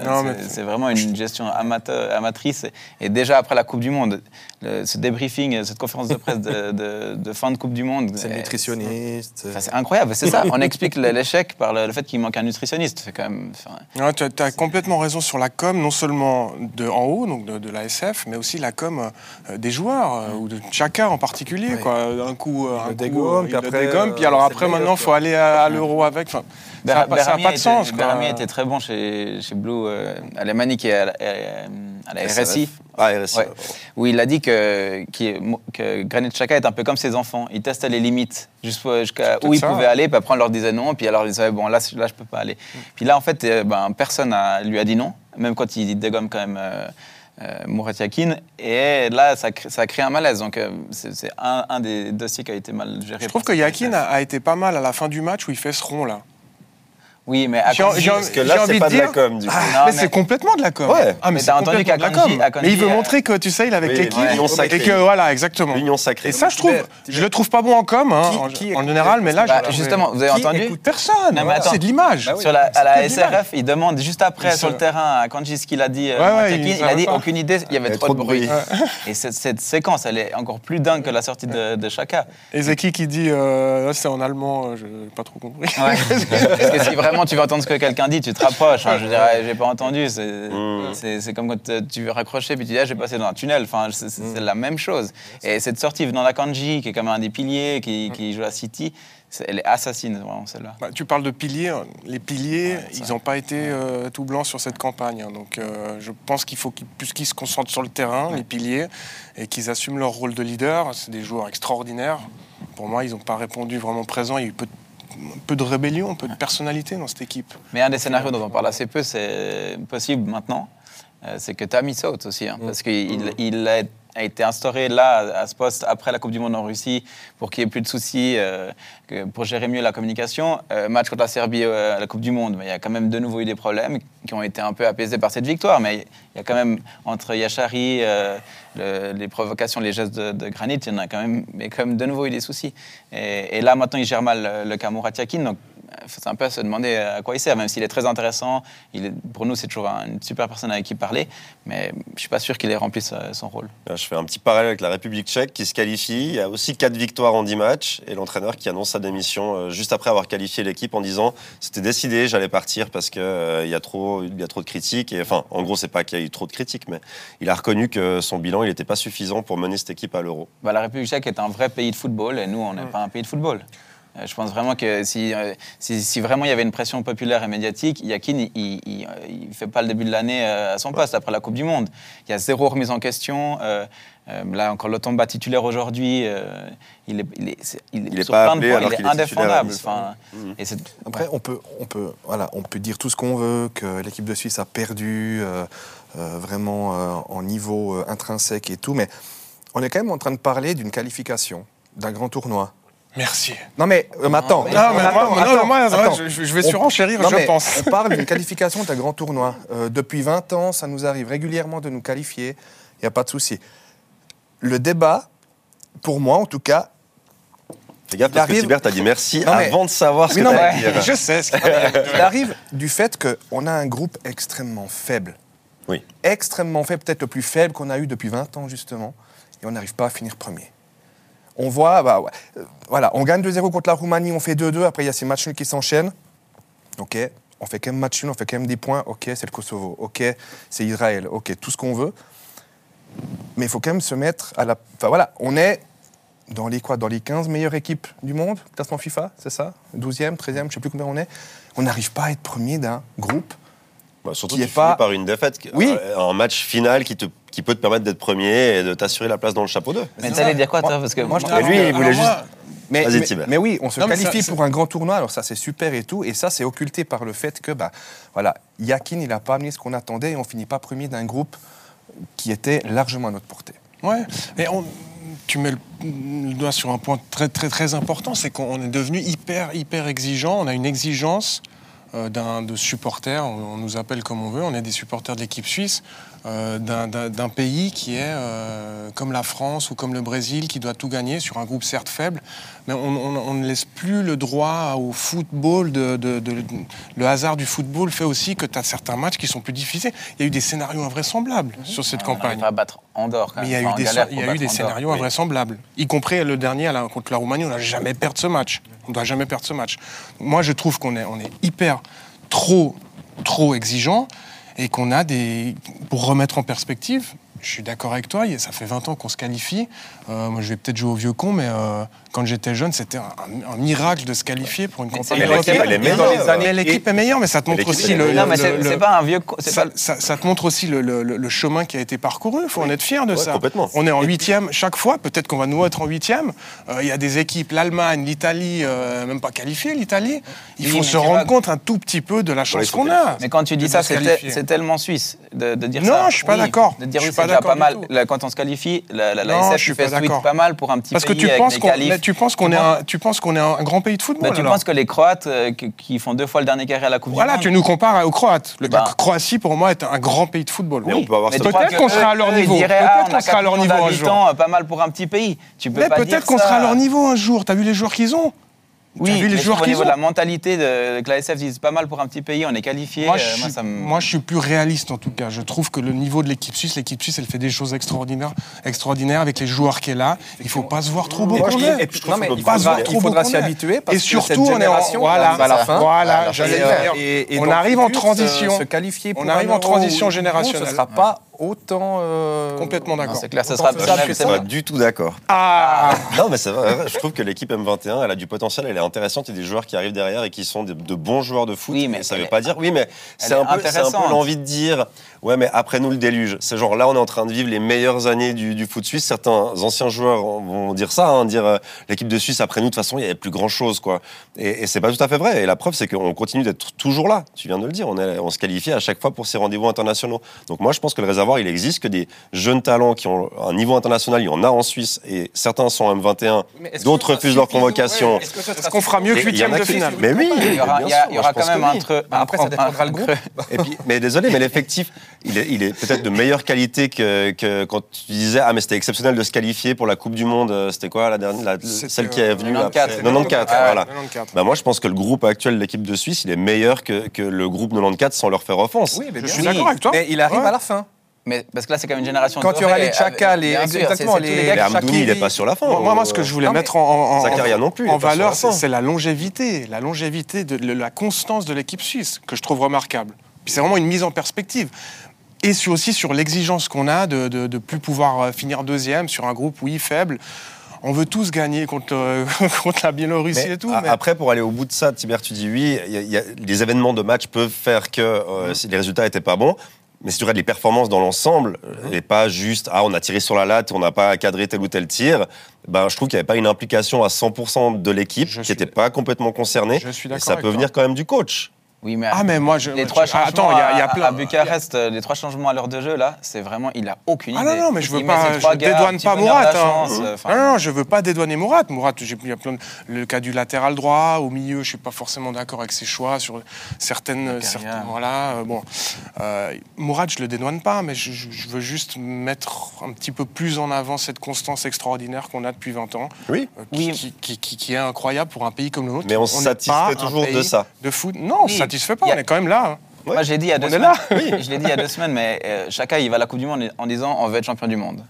C'est- vraiment une gestion amateur, amatrice. Et, déjà après la Coupe du Monde, le- ce débriefing, cette conférence de presse de, de- de fin de Coupe du Monde, C'est euh, le nutritionniste. C'est incroyable, c'est ça. On explique l'échec par le, le fait qu'il manque un nutritionniste. C'est quand même. Ouais, tu as, complètement raison sur la com, non seulement de en haut, donc de, de la SF, mais aussi la com euh, des joueurs, euh, ou de Chaka en particulier. Ouais. Quoi. Un coup, euh, un le coup, dégomme, euh, puis après, dégomme, euh, puis alors après, maintenant, il faut aller à, à l'euro avec. Enfin, ça n'a pas, de sens. quoi. Berami était très bon chez, chez Blue, euh, à la Mani qui est à la, à la RSI. Ah, RSI. Ouais. ouais, où il a dit que, que Granit Xhaka est un peu comme ses enfants. Il testait les limites jusqu'à où il ça. pouvait aller, puis après on leur disait non, puis alors ils disaient bon là, là je peux pas aller. Puis là en fait, euh, ben, personne a, lui a dit non, même quand il dégomme quand même euh, Murat Yakin. Et là ça, crée- ça un malaise. Donc euh, c'est un, un des dossiers qui a été mal géré. Je trouve que Yakin a, a été pas mal à la fin du match où il fait ce rond là. Oui, mais à J'ai- Kanji- j'ai- Parce que là, envie c'est de pas de la dire- com, du coup. Non, mais, mais- c'est complètement de la com. Ouais. Ah, mais, Mais c'est t'as entendu complètement de la com. à Kanji, Mais il veut euh, montrer que tu sais, il est avec Oui, l'équipe. l'union Et sacrée. que voilà, exactement. L'union sacrée. Et ça, je trouve, Mais- je le trouve pas bon en com, hein, Qui- en, qui en écoute- général, mais là, Bah, je justement, vous avez Qui entendu écoute personne. Non, mais attends. C'est de l'image. Bah oui. Sur la, à la que. SRF, il demande juste après Il sur se- le terrain à Kanji ce qu'il a dit. euh, Ouais, ouais, Murat il savait a dit pas. aucune idée, il y avait trop, de bruit. Et cette, cette séquence, elle est encore plus dingue que la sortie de, de Chaka. Et Zeki qui dit, euh, là, c'est en allemand, je n'ai pas trop compris. Parce que si vraiment tu veux entendre ce que quelqu'un dit, tu te rapproches. hein. je dirais, j'ai pas entendu. C'est Mm. c'est- comme quand tu veux raccrocher puis tu dis, ah, j'ai passé dans un tunnel. Enfin, c'est c'est la même chose. Et cette sortie venant d'Akanji, qui est quand même un des piliers, qui, qui joue à City, elle est assassine, vraiment, celle-là. Bah, tu parles de piliers. hein. Les piliers, Ouais, ils n'ont pas été euh, tout blancs sur cette campagne. hein. Donc, euh, je pense qu'il faut qu'ils, plus qu'ils se concentrent sur le terrain, les piliers, et qu'ils assument leur rôle de leader. C'est des joueurs extraordinaires. Pour moi, ils n'ont pas répondu vraiment présent. Il y a eu peu de, peu de rébellion, peu de personnalité dans cette équipe. Mais un des scénarios dont on parle assez peu, c'est possible maintenant, euh, c'est que Tammy saute aussi. hein, parce qu'il il a, a été instauré là, à ce poste, après la Coupe du Monde en Russie, pour qu'il n'y ait plus de soucis, euh, pour gérer mieux la communication. Euh, match contre la Serbie euh, à la Coupe du Monde, mais il y a quand même de nouveau eu des problèmes qui ont été un peu apaisés par cette victoire. Mais il y a quand même, entre Yachari, euh, le- les provocations, les gestes de, de Granit, il y en a quand même, mais quand même de nouveau eu des soucis. Et, là, maintenant, il gère mal le, le cas c'est un peu à se demander à quoi il sert, même s'il est très intéressant. Il est- pour nous, c'est toujours un- une super personne avec qui parler, mais je suis pas sûr qu'il ait rempli sa- son rôle. Là, Je fais un petit parallèle avec la République tchèque qui se qualifie. Il y a aussi quatre victoires en 10 matchs et l'entraîneur qui annonce sa démission euh, juste après avoir qualifié l'équipe en disant c'était décidé, j'allais partir parce que euh, il y a trop, il y a trop de critiques. Et enfin, en gros, c'est pas qu'il y a eu trop de critiques, mais il a reconnu que son bilan, il n'était pas suffisant pour mener cette équipe à l'Euro. Bah, la République tchèque est un vrai pays de football et nous, on n'est pas un pays de football. Euh, Je pense vraiment que si, euh, si, si vraiment il y avait une pression populaire et médiatique, Yakin, il ne fait pas le début de l'année euh, à son poste après la Coupe du Monde. Il y a zéro remise en question. euh, là, encore Lotomba titulaire aujourd'hui, euh, il est, il est, c'est- il est Il est sur pas plein de points, il est indéfendable. Enfin, et c'est- Après, on peut, on, peut, voilà, on peut dire tout ce qu'on veut, que l'équipe de Suisse a perdu euh, euh, vraiment euh, en niveau euh, intrinsèque et tout, mais on est quand même en train de parler d'une qualification, d'un grand tournoi. Merci. Non mais, euh, mais attends, mais- Non, mais attends, moi, non, attends, moi, attends. je, je vais surenchérir, Non, je mais pense. On parle d'une qualification d'un grand tournoi. Euh, depuis 20 ans, ça nous arrive régulièrement de nous qualifier. Il n'y a pas de souci. Le débat, pour moi en tout cas, Fais gaffe parce que a dit merci Non, mais- avant de savoir ce Oui, que non, t'allais mais- dire. Je sais ce qu'il il arrive du fait qu'on a un groupe extrêmement faible. Oui. Extrêmement faible, peut-être le plus faible qu'on a eu depuis 20 ans justement, et on n'arrive pas à finir premier. On voit, bah, euh, voilà, on gagne 2-0 contre la Roumanie, on fait 2-2, après il y a ces matchs qui s'enchaînent. Ok, on fait quand même match nul, on fait quand même des points. Ok, c'est le Kosovo. Ok, c'est Israël. Ok, tout ce qu'on veut. Mais il faut quand même se mettre à la. Enfin voilà, on est dans les quoi Dans les 15 meilleures équipes du monde, classement FIFA, c'est ça? 12e, 13e, je ne sais plus combien on est. On n'arrive pas à être premier d'un groupe. Bah, surtout qui est pas- par une défaite, Oui. euh, un match final qui, te, qui peut te permettre d'être premier et de t'assurer la place dans le chapeau 2. Mais t'allais dire quoi, toi Parce que moi, je trouve lui, que- il voulait juste. Mais, Vas-y, mais, mais oui, on se Non, mais ça, qualifie pour un grand tournoi, alors ça c'est super et tout, et ça c'est occulté par le fait que, bah, voilà, Yakin il n'a pas amené ce qu'on attendait et on finit pas premier d'un groupe qui était largement à notre portée. Ouais, mais on- tu mets le, le doigt sur un point très très très important, c'est qu'on est devenu hyper hyper exigeant. On a une exigence euh, de supporters. On nous appelle comme on veut. On est des supporters de l'équipe suisse euh, d'un- pays qui est euh, comme la France ou comme le Brésil, qui doit tout gagner sur un groupe certes faible, mais on, on- on ne laisse plus le droit au football. De, de- de- le hasard du football fait aussi que tu as certains matchs qui sont plus difficiles. Il y a eu des scénarios invraisemblables sur cette on n'arrive campagne. à battre Andorre. quand Mais même. il y a eu on des, y pour a eu des Andorre. scénarios oui. invraisemblables, y compris le dernier à la- contre la Roumanie. On n'a jamais perdre ce match. On ne doit jamais perdre ce match. Moi, je trouve qu'on est, on est hyper trop, trop exigeant et qu'on a des. Pour remettre en perspective, Je suis d'accord avec toi, ça fait 20 ans qu'on se qualifie. Euh, moi, je vais peut-être jouer au vieux con, mais euh, quand j'étais jeune, c'était un, miracle de se qualifier pour une Mais l'équipe, européenne. est Mais l'équipe est meilleure, mais ça te montre aussi le. Non, mais c'est pas un vieux. ça, pas- ça- ça te montre aussi le, le- le- le chemin qui a été parcouru. Il faut en être fier de Ouais, ça. complètement. On est en huitième chaque fois. Peut-être qu'on va nous être en huitième. Euh, Il y a des équipes, l'Allemagne, l'Italie, même pas qualifiées, l'Italie. Il Oui, faut se tu rendre compte un tout petit peu de la chance qu'on a. Mais quand tu dis ça, c'est tellement suisse de, dire Non, ça. je suis pas d'accord. De dire Je oui, suis pas c'est déjà pas d'accord mal. quand on se qualifie, la, Non, SF je suis fait pas tweet pas mal pour un petit Parce que pays tu avec penses qu'on tu penses qu'on est un tu penses qu'on est un grand pays de football Bah, tu alors penses que les Croates euh, qui, font deux fois le dernier carré à la Coupe Voilà, du tu Monde nous compares aux Croates. Le Bah. Croatie pour moi est un grand pays de football. Mais on peut avoir Mais ce- tu crois Peut-être que qu'on sera à leur niveau. Peut-être ah, on qu'on sera à leur 4 millions niveau un euh, pas mal pour un petit pays. Tu peux Mais pas dire peut-être qu'on sera à leur niveau un jour. T'as vu les joueurs qu'ils ont? Oui, T'as vu les joueurs qu'ils niveau ont de la mentalité de, que la SF dise pas mal pour un petit pays, on est qualifié. moi, euh, je moi, suis, ça me- moi, je suis plus réaliste en tout cas. Je trouve que le niveau de l'équipe suisse, l'équipe suisse, elle fait des choses extraordinaires, extraordinaires avec les joueurs qu'elle a. Il faut pas se voir trop beau Moi, je est. et puis, je Non, trouve mais qu'on il peut pas se faudra, voir il trop faudra beau s'y est. habituer parce Et que surtout, cette on est en génération voilà, arrive à la fin. Voilà, j'allais euh, dire. On arrive en futur, transition. Se, se qualifier On arrive en transition générationnelle. Ce ne sera pas autant. euh, Complètement d'accord. c'est clair, Autant sera que c'est Pas du tout d'accord. Ah Non, mais c'est vrai. Je trouve que l'équipe M21, elle a du potentiel, elle est intéressante. Il y a des joueurs qui arrivent derrière et qui sont de, de bons joueurs de foot. Oui, mais ça veut pas dire. Oui, mais c'est est un, un peu l'envie de dire. Ouais, mais après nous le déluge. C'est genre là, on est en train de vivre les meilleures années du, du foot suisse. Certains anciens joueurs vont dire ça, hein, dire euh, l'équipe de Suisse après nous, de toute façon, il y avait plus grand chose, quoi. Et, et c'est pas tout à fait vrai. Et la preuve, c'est qu'on continue d'être toujours là. Tu viens de le dire. On, est, on se qualifie à chaque fois pour ces rendez-vous internationaux. Donc moi, je pense que le réservoir, il existe, que des jeunes talents qui ont un niveau international, il y en a en Suisse, et certains sont en M21, Mais est-ce que d'autres refusent leur convocation. Ouais, Est-ce qu'on fera mieux que huitième a de qui- finale Mais oui, Il y aura, il y il y quand même un, Bah, un après, ça dépendra le groupe. creux. Et puis, mais désolé, mais l'effectif, il est, il est peut-être de meilleure qualité que, que quand tu disais ah mais c'était exceptionnel de se qualifier pour la Coupe du Monde. euh, C'était quoi la dernière, la- celle qui est venue 94. après 94, Ah voilà. 94. Bah moi je pense que le groupe actuel de l'équipe de Suisse, il est meilleur que, que le groupe 94 sans leur faire offense. Oui, mais Je suis sûr. d'accord avec toi. Mais il arrive Ouais. à la fin. Mais parce que là, c'est quand même une génération. Quand il y aura les Chaka, les- exactement, les- gars qui- Amdouni, il est pas sur la fin. Moi, moi, ce que je voulais Non, mettre en, non plus, valeur, c'est la longévité, la longévité de le- la constance de l'équipe suisse que je trouve remarquable. Puis c'est vraiment une mise en perspective. Et sur- aussi sur l'exigence qu'on a de, de, de plus pouvoir euh, finir deuxième sur un groupe, oui, faible. On veut tous gagner contre, euh, contre la Biélorussie Mais et tout. a- mais- Après, pour aller au bout de ça, Tibert, tu dis oui, il y a- il y a- les événements de match peuvent faire que Mm. euh, si les résultats n'étaient pas bons. Mais si tu regardes les performances dans l'ensemble, euh, et pas juste, ah, on a tiré sur la latte, on n'a pas cadré tel ou tel tir, ben, je trouve qu'il n'y avait pas une implication à 100% de l'équipe qui suis- n'était pas complètement concernée. Je suis Et ça peut venir quand même du coach. Oui, mais Ah, mais moi, je. les je- trois ah, changements Attends, il y a, y plein. à Bucarest, euh, les trois changements à l'heure de jeu là, c'est vraiment, il a aucune Ah idée. non, non, mais je veux Il pas, je gars, dédouane pas la hein. chance, euh, enfin. Non, non, je veux pas dédouaner Mourad. Mourad, j'ai- il y a plein de- le cas du latéral droit, au milieu, je suis pas forcément d'accord avec ses choix sur certaines, certaines voilà. euh, bon, euh, Mourad, je le dédouane pas, mais je, veux juste mettre un petit peu plus en avant cette constance extraordinaire qu'on a depuis 20 ans, Oui. euh, qui, Oui. qui, qui- qui- qui est incroyable pour un pays comme le nôtre. Mais on se satisfait toujours de ça. De foot, non, se satisfait pas. A- On est quand même là. hein. Ouais. Moi, j'ai dit il y a deux On est semaines. là. Je l'ai dit il y a deux semaines, mais euh, Chaka, il va à la Coupe du Monde en disant on veut être champion du monde.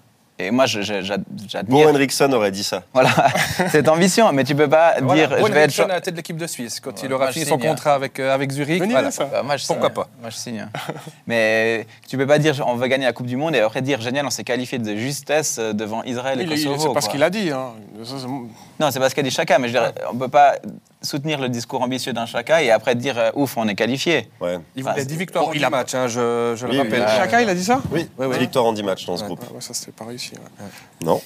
Et moi, je- je- j'ad- Bo j'admire Henriksen aurait dit ça. voilà, cette ambition, mais tu peux pas Voilà, dire Bo je vais être à la tête de l'équipe de Suisse. Quand il aura moi, fini je son signe. contrat avec, euh, avec Zurich, voilà. ça. Bah, moi, je Pourquoi signe. pas? Moi, je signe. Mais tu peux pas dire on veut gagner la Coupe du Monde et après dire génial, on s'est qualifié de justesse euh, devant Israël et Il- Kosovo. C'est pas ce qu'il a dit. hein. Ça, c'est- Non, c'est parce qu'a dit Chaka, mais je dirais, on peut pas soutenir le discours ambitieux d'un Chaka et après dire euh, ouf, on est qualifié. Ouais. Il Enfin, voulait 10 victoires en il 10 a- matchs, hein, je, je le Oui, oui, rappelle. oui. Chaka, il a dit ça Oui, Ouais, ouais. victoire en 10 matchs dans ce groupe. Ouais, Ça, c'était pas réussi. ouais. Non.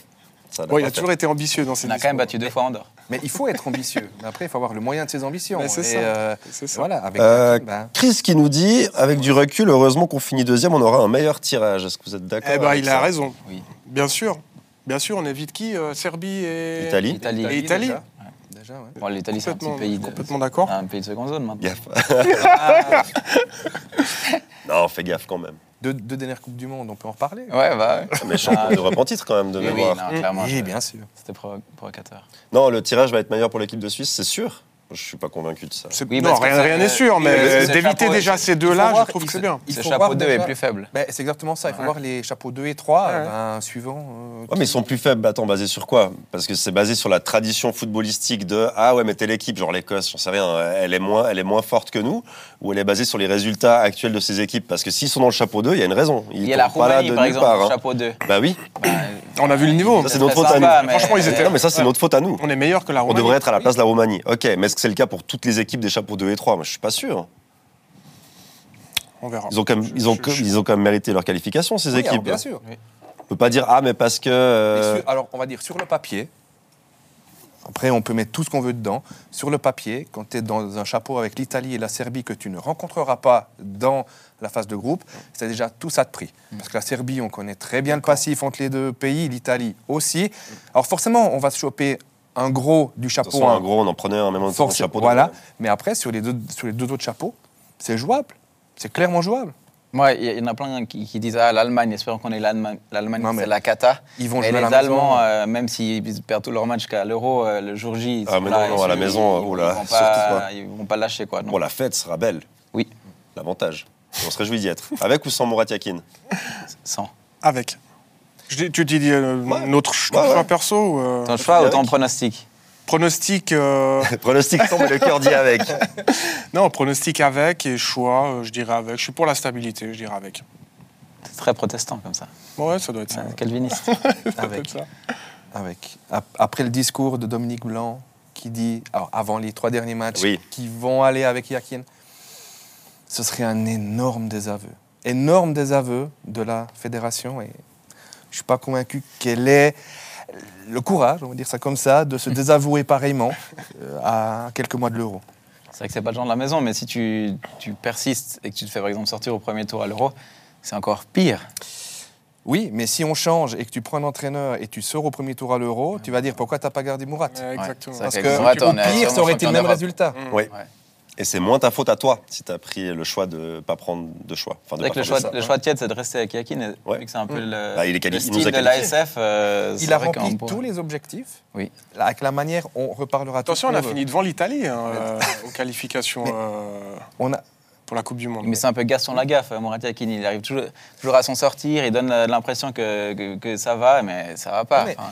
Ça Bon, il a fait. toujours été ambitieux dans ses On a quand même battu deux fois Andorre. Mais il faut être ambitieux. Mais après, il faut avoir le moyen de ses ambitions. Mais c'est Et, ça. euh, C'est ça. Voilà, avec Euh, Hakim, ben, Chris qui nous dit, avec du recul, heureusement qu'on finit deuxième, on aura un meilleur tirage. Est-ce que vous êtes d'accord Eh ben, avec il a ça? raison. Oui. Bien sûr. Bien sûr, on évite qui euh, Serbie et. Italie. Italie. Et Italie. déjà. Déjà, ouais. Bon, l'Italie, c'est un petit pays de, complètement d'accord. un pays de seconde zone maintenant. Gaffe. non, fais gaffe quand même. Deux, deux dernières Coupes du Monde, on peut en reparler. Ouais, bah ouais. Mais champion de repentir quand même de Oui, oui, mémoire. non, clairement. Oui, bien sûr. C'était provo- provocateur. Non, le tirage va être meilleur pour l'équipe de Suisse, c'est sûr. Je suis pas convaincu de ça. C'est- Oui, non, rien n'est sûr, Oui, mais d'éviter chapeau- déjà ces deux-là, je trouve que c'est bien. il faut chapeau voir 2 est plus faible. C'est exactement ça. Il faut Ouais. voir les chapeaux 2 et 3, Ouais. ben, suivant. euh, Ouais, mais ils sont plus faibles. Attends, basés sur quoi? Parce que c'est basé sur la tradition footballistique de ah ouais, mais telle équipe, genre l'Écosse, j'en sais rien, elle est moins, elle est moins forte que nous, ou elle est basée sur les résultats actuels de ces équipes. Parce que s'ils sont dans le chapeau 2, il y a une raison. Ils Il y a la tombent pas là Roumanie, de par exemple, au hein. chapeau 2. Bah oui, On a vu le niveau. ça c'est notre faute à nous. Franchement, ils étaient- Non, mais ça c'est notre faute à nous. On est meilleur que la On Roumanie. devrait être à la place de la Roumanie. Ok, mais est-ce que c'est le cas pour toutes les équipes des chapeaux 2 et 3 Moi, je suis pas sûr. On verra. Ils ont quand même, ils ont, Je- je- ils ont quand même mérité leur qualification, ces oui, alors, équipes. bien sûr. On peut pas dire ah mais parce que. Euh, sur- alors, on va dire sur le papier. Après, on peut mettre tout ce qu'on veut dedans. Sur le papier, quand tu es dans un chapeau avec l'Italie et la Serbie que tu ne rencontreras pas dans la phase de groupe, c'est déjà tout ça de prix. Parce que la Serbie, on connaît très bien le passif entre les deux pays, l'Italie aussi. Alors forcément, on va se choper un gros du de toute chapeau. façon, un- en gros, on en prenait un même en chapeau. voilà. Mais après, sur les deux, sur les deux autres chapeaux, c'est jouable. C'est clairement jouable. Moi, il y en a plein qui, qui disent Ah, l'Allemagne, espérons qu'on ait l'Allemagne. C'est la cata. Ils vont Et jouer les à la maison. Allemands, euh, même s'ils perdent tous leurs matchs jusqu'à l'Euro, euh, le jour J, ils Ah, mais là, non, non, à la maison, ils, oh là, ils vont surtout pas, pas. ils vont pas lâcher quoi. Bon, la fête sera belle. Oui, L'avantage. On se réjouit d'y être. Avec ou sans Mourad Yakin? Sans. Avec. Dis- tu dis euh, Ouais. notre ch- Ouais, ouais. choix perso ou, euh, Ton choix, avec. autant pronostic. Pronostic, euh, Pronostic sans, mais le cœur dit avec. non, pronostic avec et choix, euh, je dirais avec. Je suis pour la stabilité, je dirais avec. C'est très protestant comme ça. Ouais, ça doit être ça. C'est calviniste. Avec. ça. Avec. Ap- Après le discours de Dominique Blanc, qui dit, alors, avant les trois derniers matchs, Oui. qui vont aller avec Yakin, ce serait un énorme désaveu. Énorme désaveu de la fédération. Et je ne suis pas convaincu qu'elle ait le courage, on va dire ça comme ça, de se désavouer pareillement euh, à quelques mois de l'euro. C'est vrai que c'est pas le genre de la maison, mais si tu, tu persistes et que tu te fais par exemple sortir au premier tour à l'Euro, c'est encore pire. Oui, mais si on change et que tu prends un entraîneur et tu sors au premier tour à l'euro, tu vas dire pourquoi tu n'as pas gardé Mourat Ouais, exactement. Parce que Mourat, au pire, ça aurait été le même résultat. Oui. Ouais. Et c'est moins ta faute à toi si tu as pris le choix de ne pas prendre de choix. Enfin, de pas le choix, de le choix de Tiet, c'est de rester avec Yakin. Ouais. Vu que c'est un peu le, Bah, il est le il nous a style de l'ASF. euh, Il a rempli tous les objectifs. Oui. Là, Avec la manière, on reparlera tout Attention, on a fini devant l'Italie hein, euh, aux qualifications euh, On a, pour la Coupe du Monde. Mais c'est un peu Gaston Lagaffe, euh, Mourad Yakin. Il arrive toujours, toujours à s'en sortir, il donne l'impression que, que, que ça va, mais ça va pas. Enfin,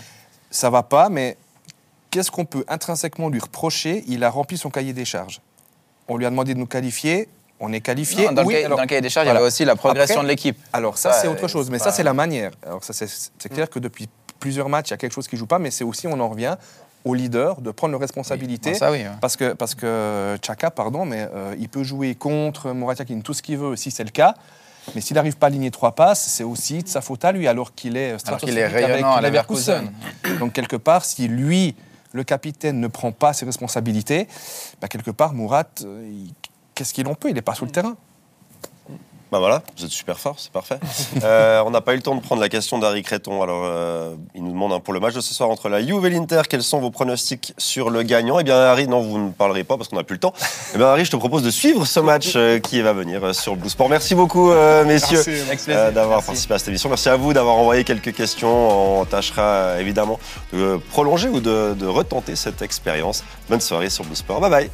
ça va pas, mais qu'est-ce qu'on peut intrinsèquement lui reprocher? Il a rempli son cahier des charges. On lui a demandé de nous qualifier. On est qualifié. non, dans, oui, le cahier, alors, dans le cahier des charges, il y avait aussi la progression Après- de l'équipe. alors ça, c'est autre chose. Mais ça, c'est la manière. Alors ça, c'est clair que depuis plusieurs matchs, il y a quelque chose qui joue pas, mais c'est aussi, on en revient au leader de prendre leurs responsabilités. Bon, ça, oui. ouais. Parce que, parce que Chaka, pardon, mais euh, il peut jouer contre Mourad Yakin tout ce qu'il veut, si c'est le cas. Mais s'il n'arrive pas à aligner trois passes, c'est aussi de sa faute à lui, alors qu'il est Alors qu'il est stratosphérique avec rayonnant à Leverkusen. Donc quelque part, si lui, le capitaine, ne prend pas ses responsabilités, bah, quelque part, Mourad, euh, qu'est-ce qu'il en peut? Il n'est pas sur le terrain. Bah voilà, vous êtes super fort, c'est parfait. Euh, on n'a pas eu le temps de prendre la question d'Harry Créton. Alors, euh, il nous demande hein, pour le match de ce soir entre la Juve et l'Inter, quels sont vos pronostics sur le gagnant? Eh bien, Harry, non, vous ne parlerez pas parce qu'on n'a plus le temps. Eh bien, Harry, je te propose de suivre ce match euh, qui va venir sur Blue Sport. Merci beaucoup, messieurs. D'avoir participé à cette émission. Merci à vous d'avoir envoyé quelques questions. On tâchera évidemment de prolonger ou de, de retenter cette expérience. Bonne soirée sur Blue Sport. Bye bye.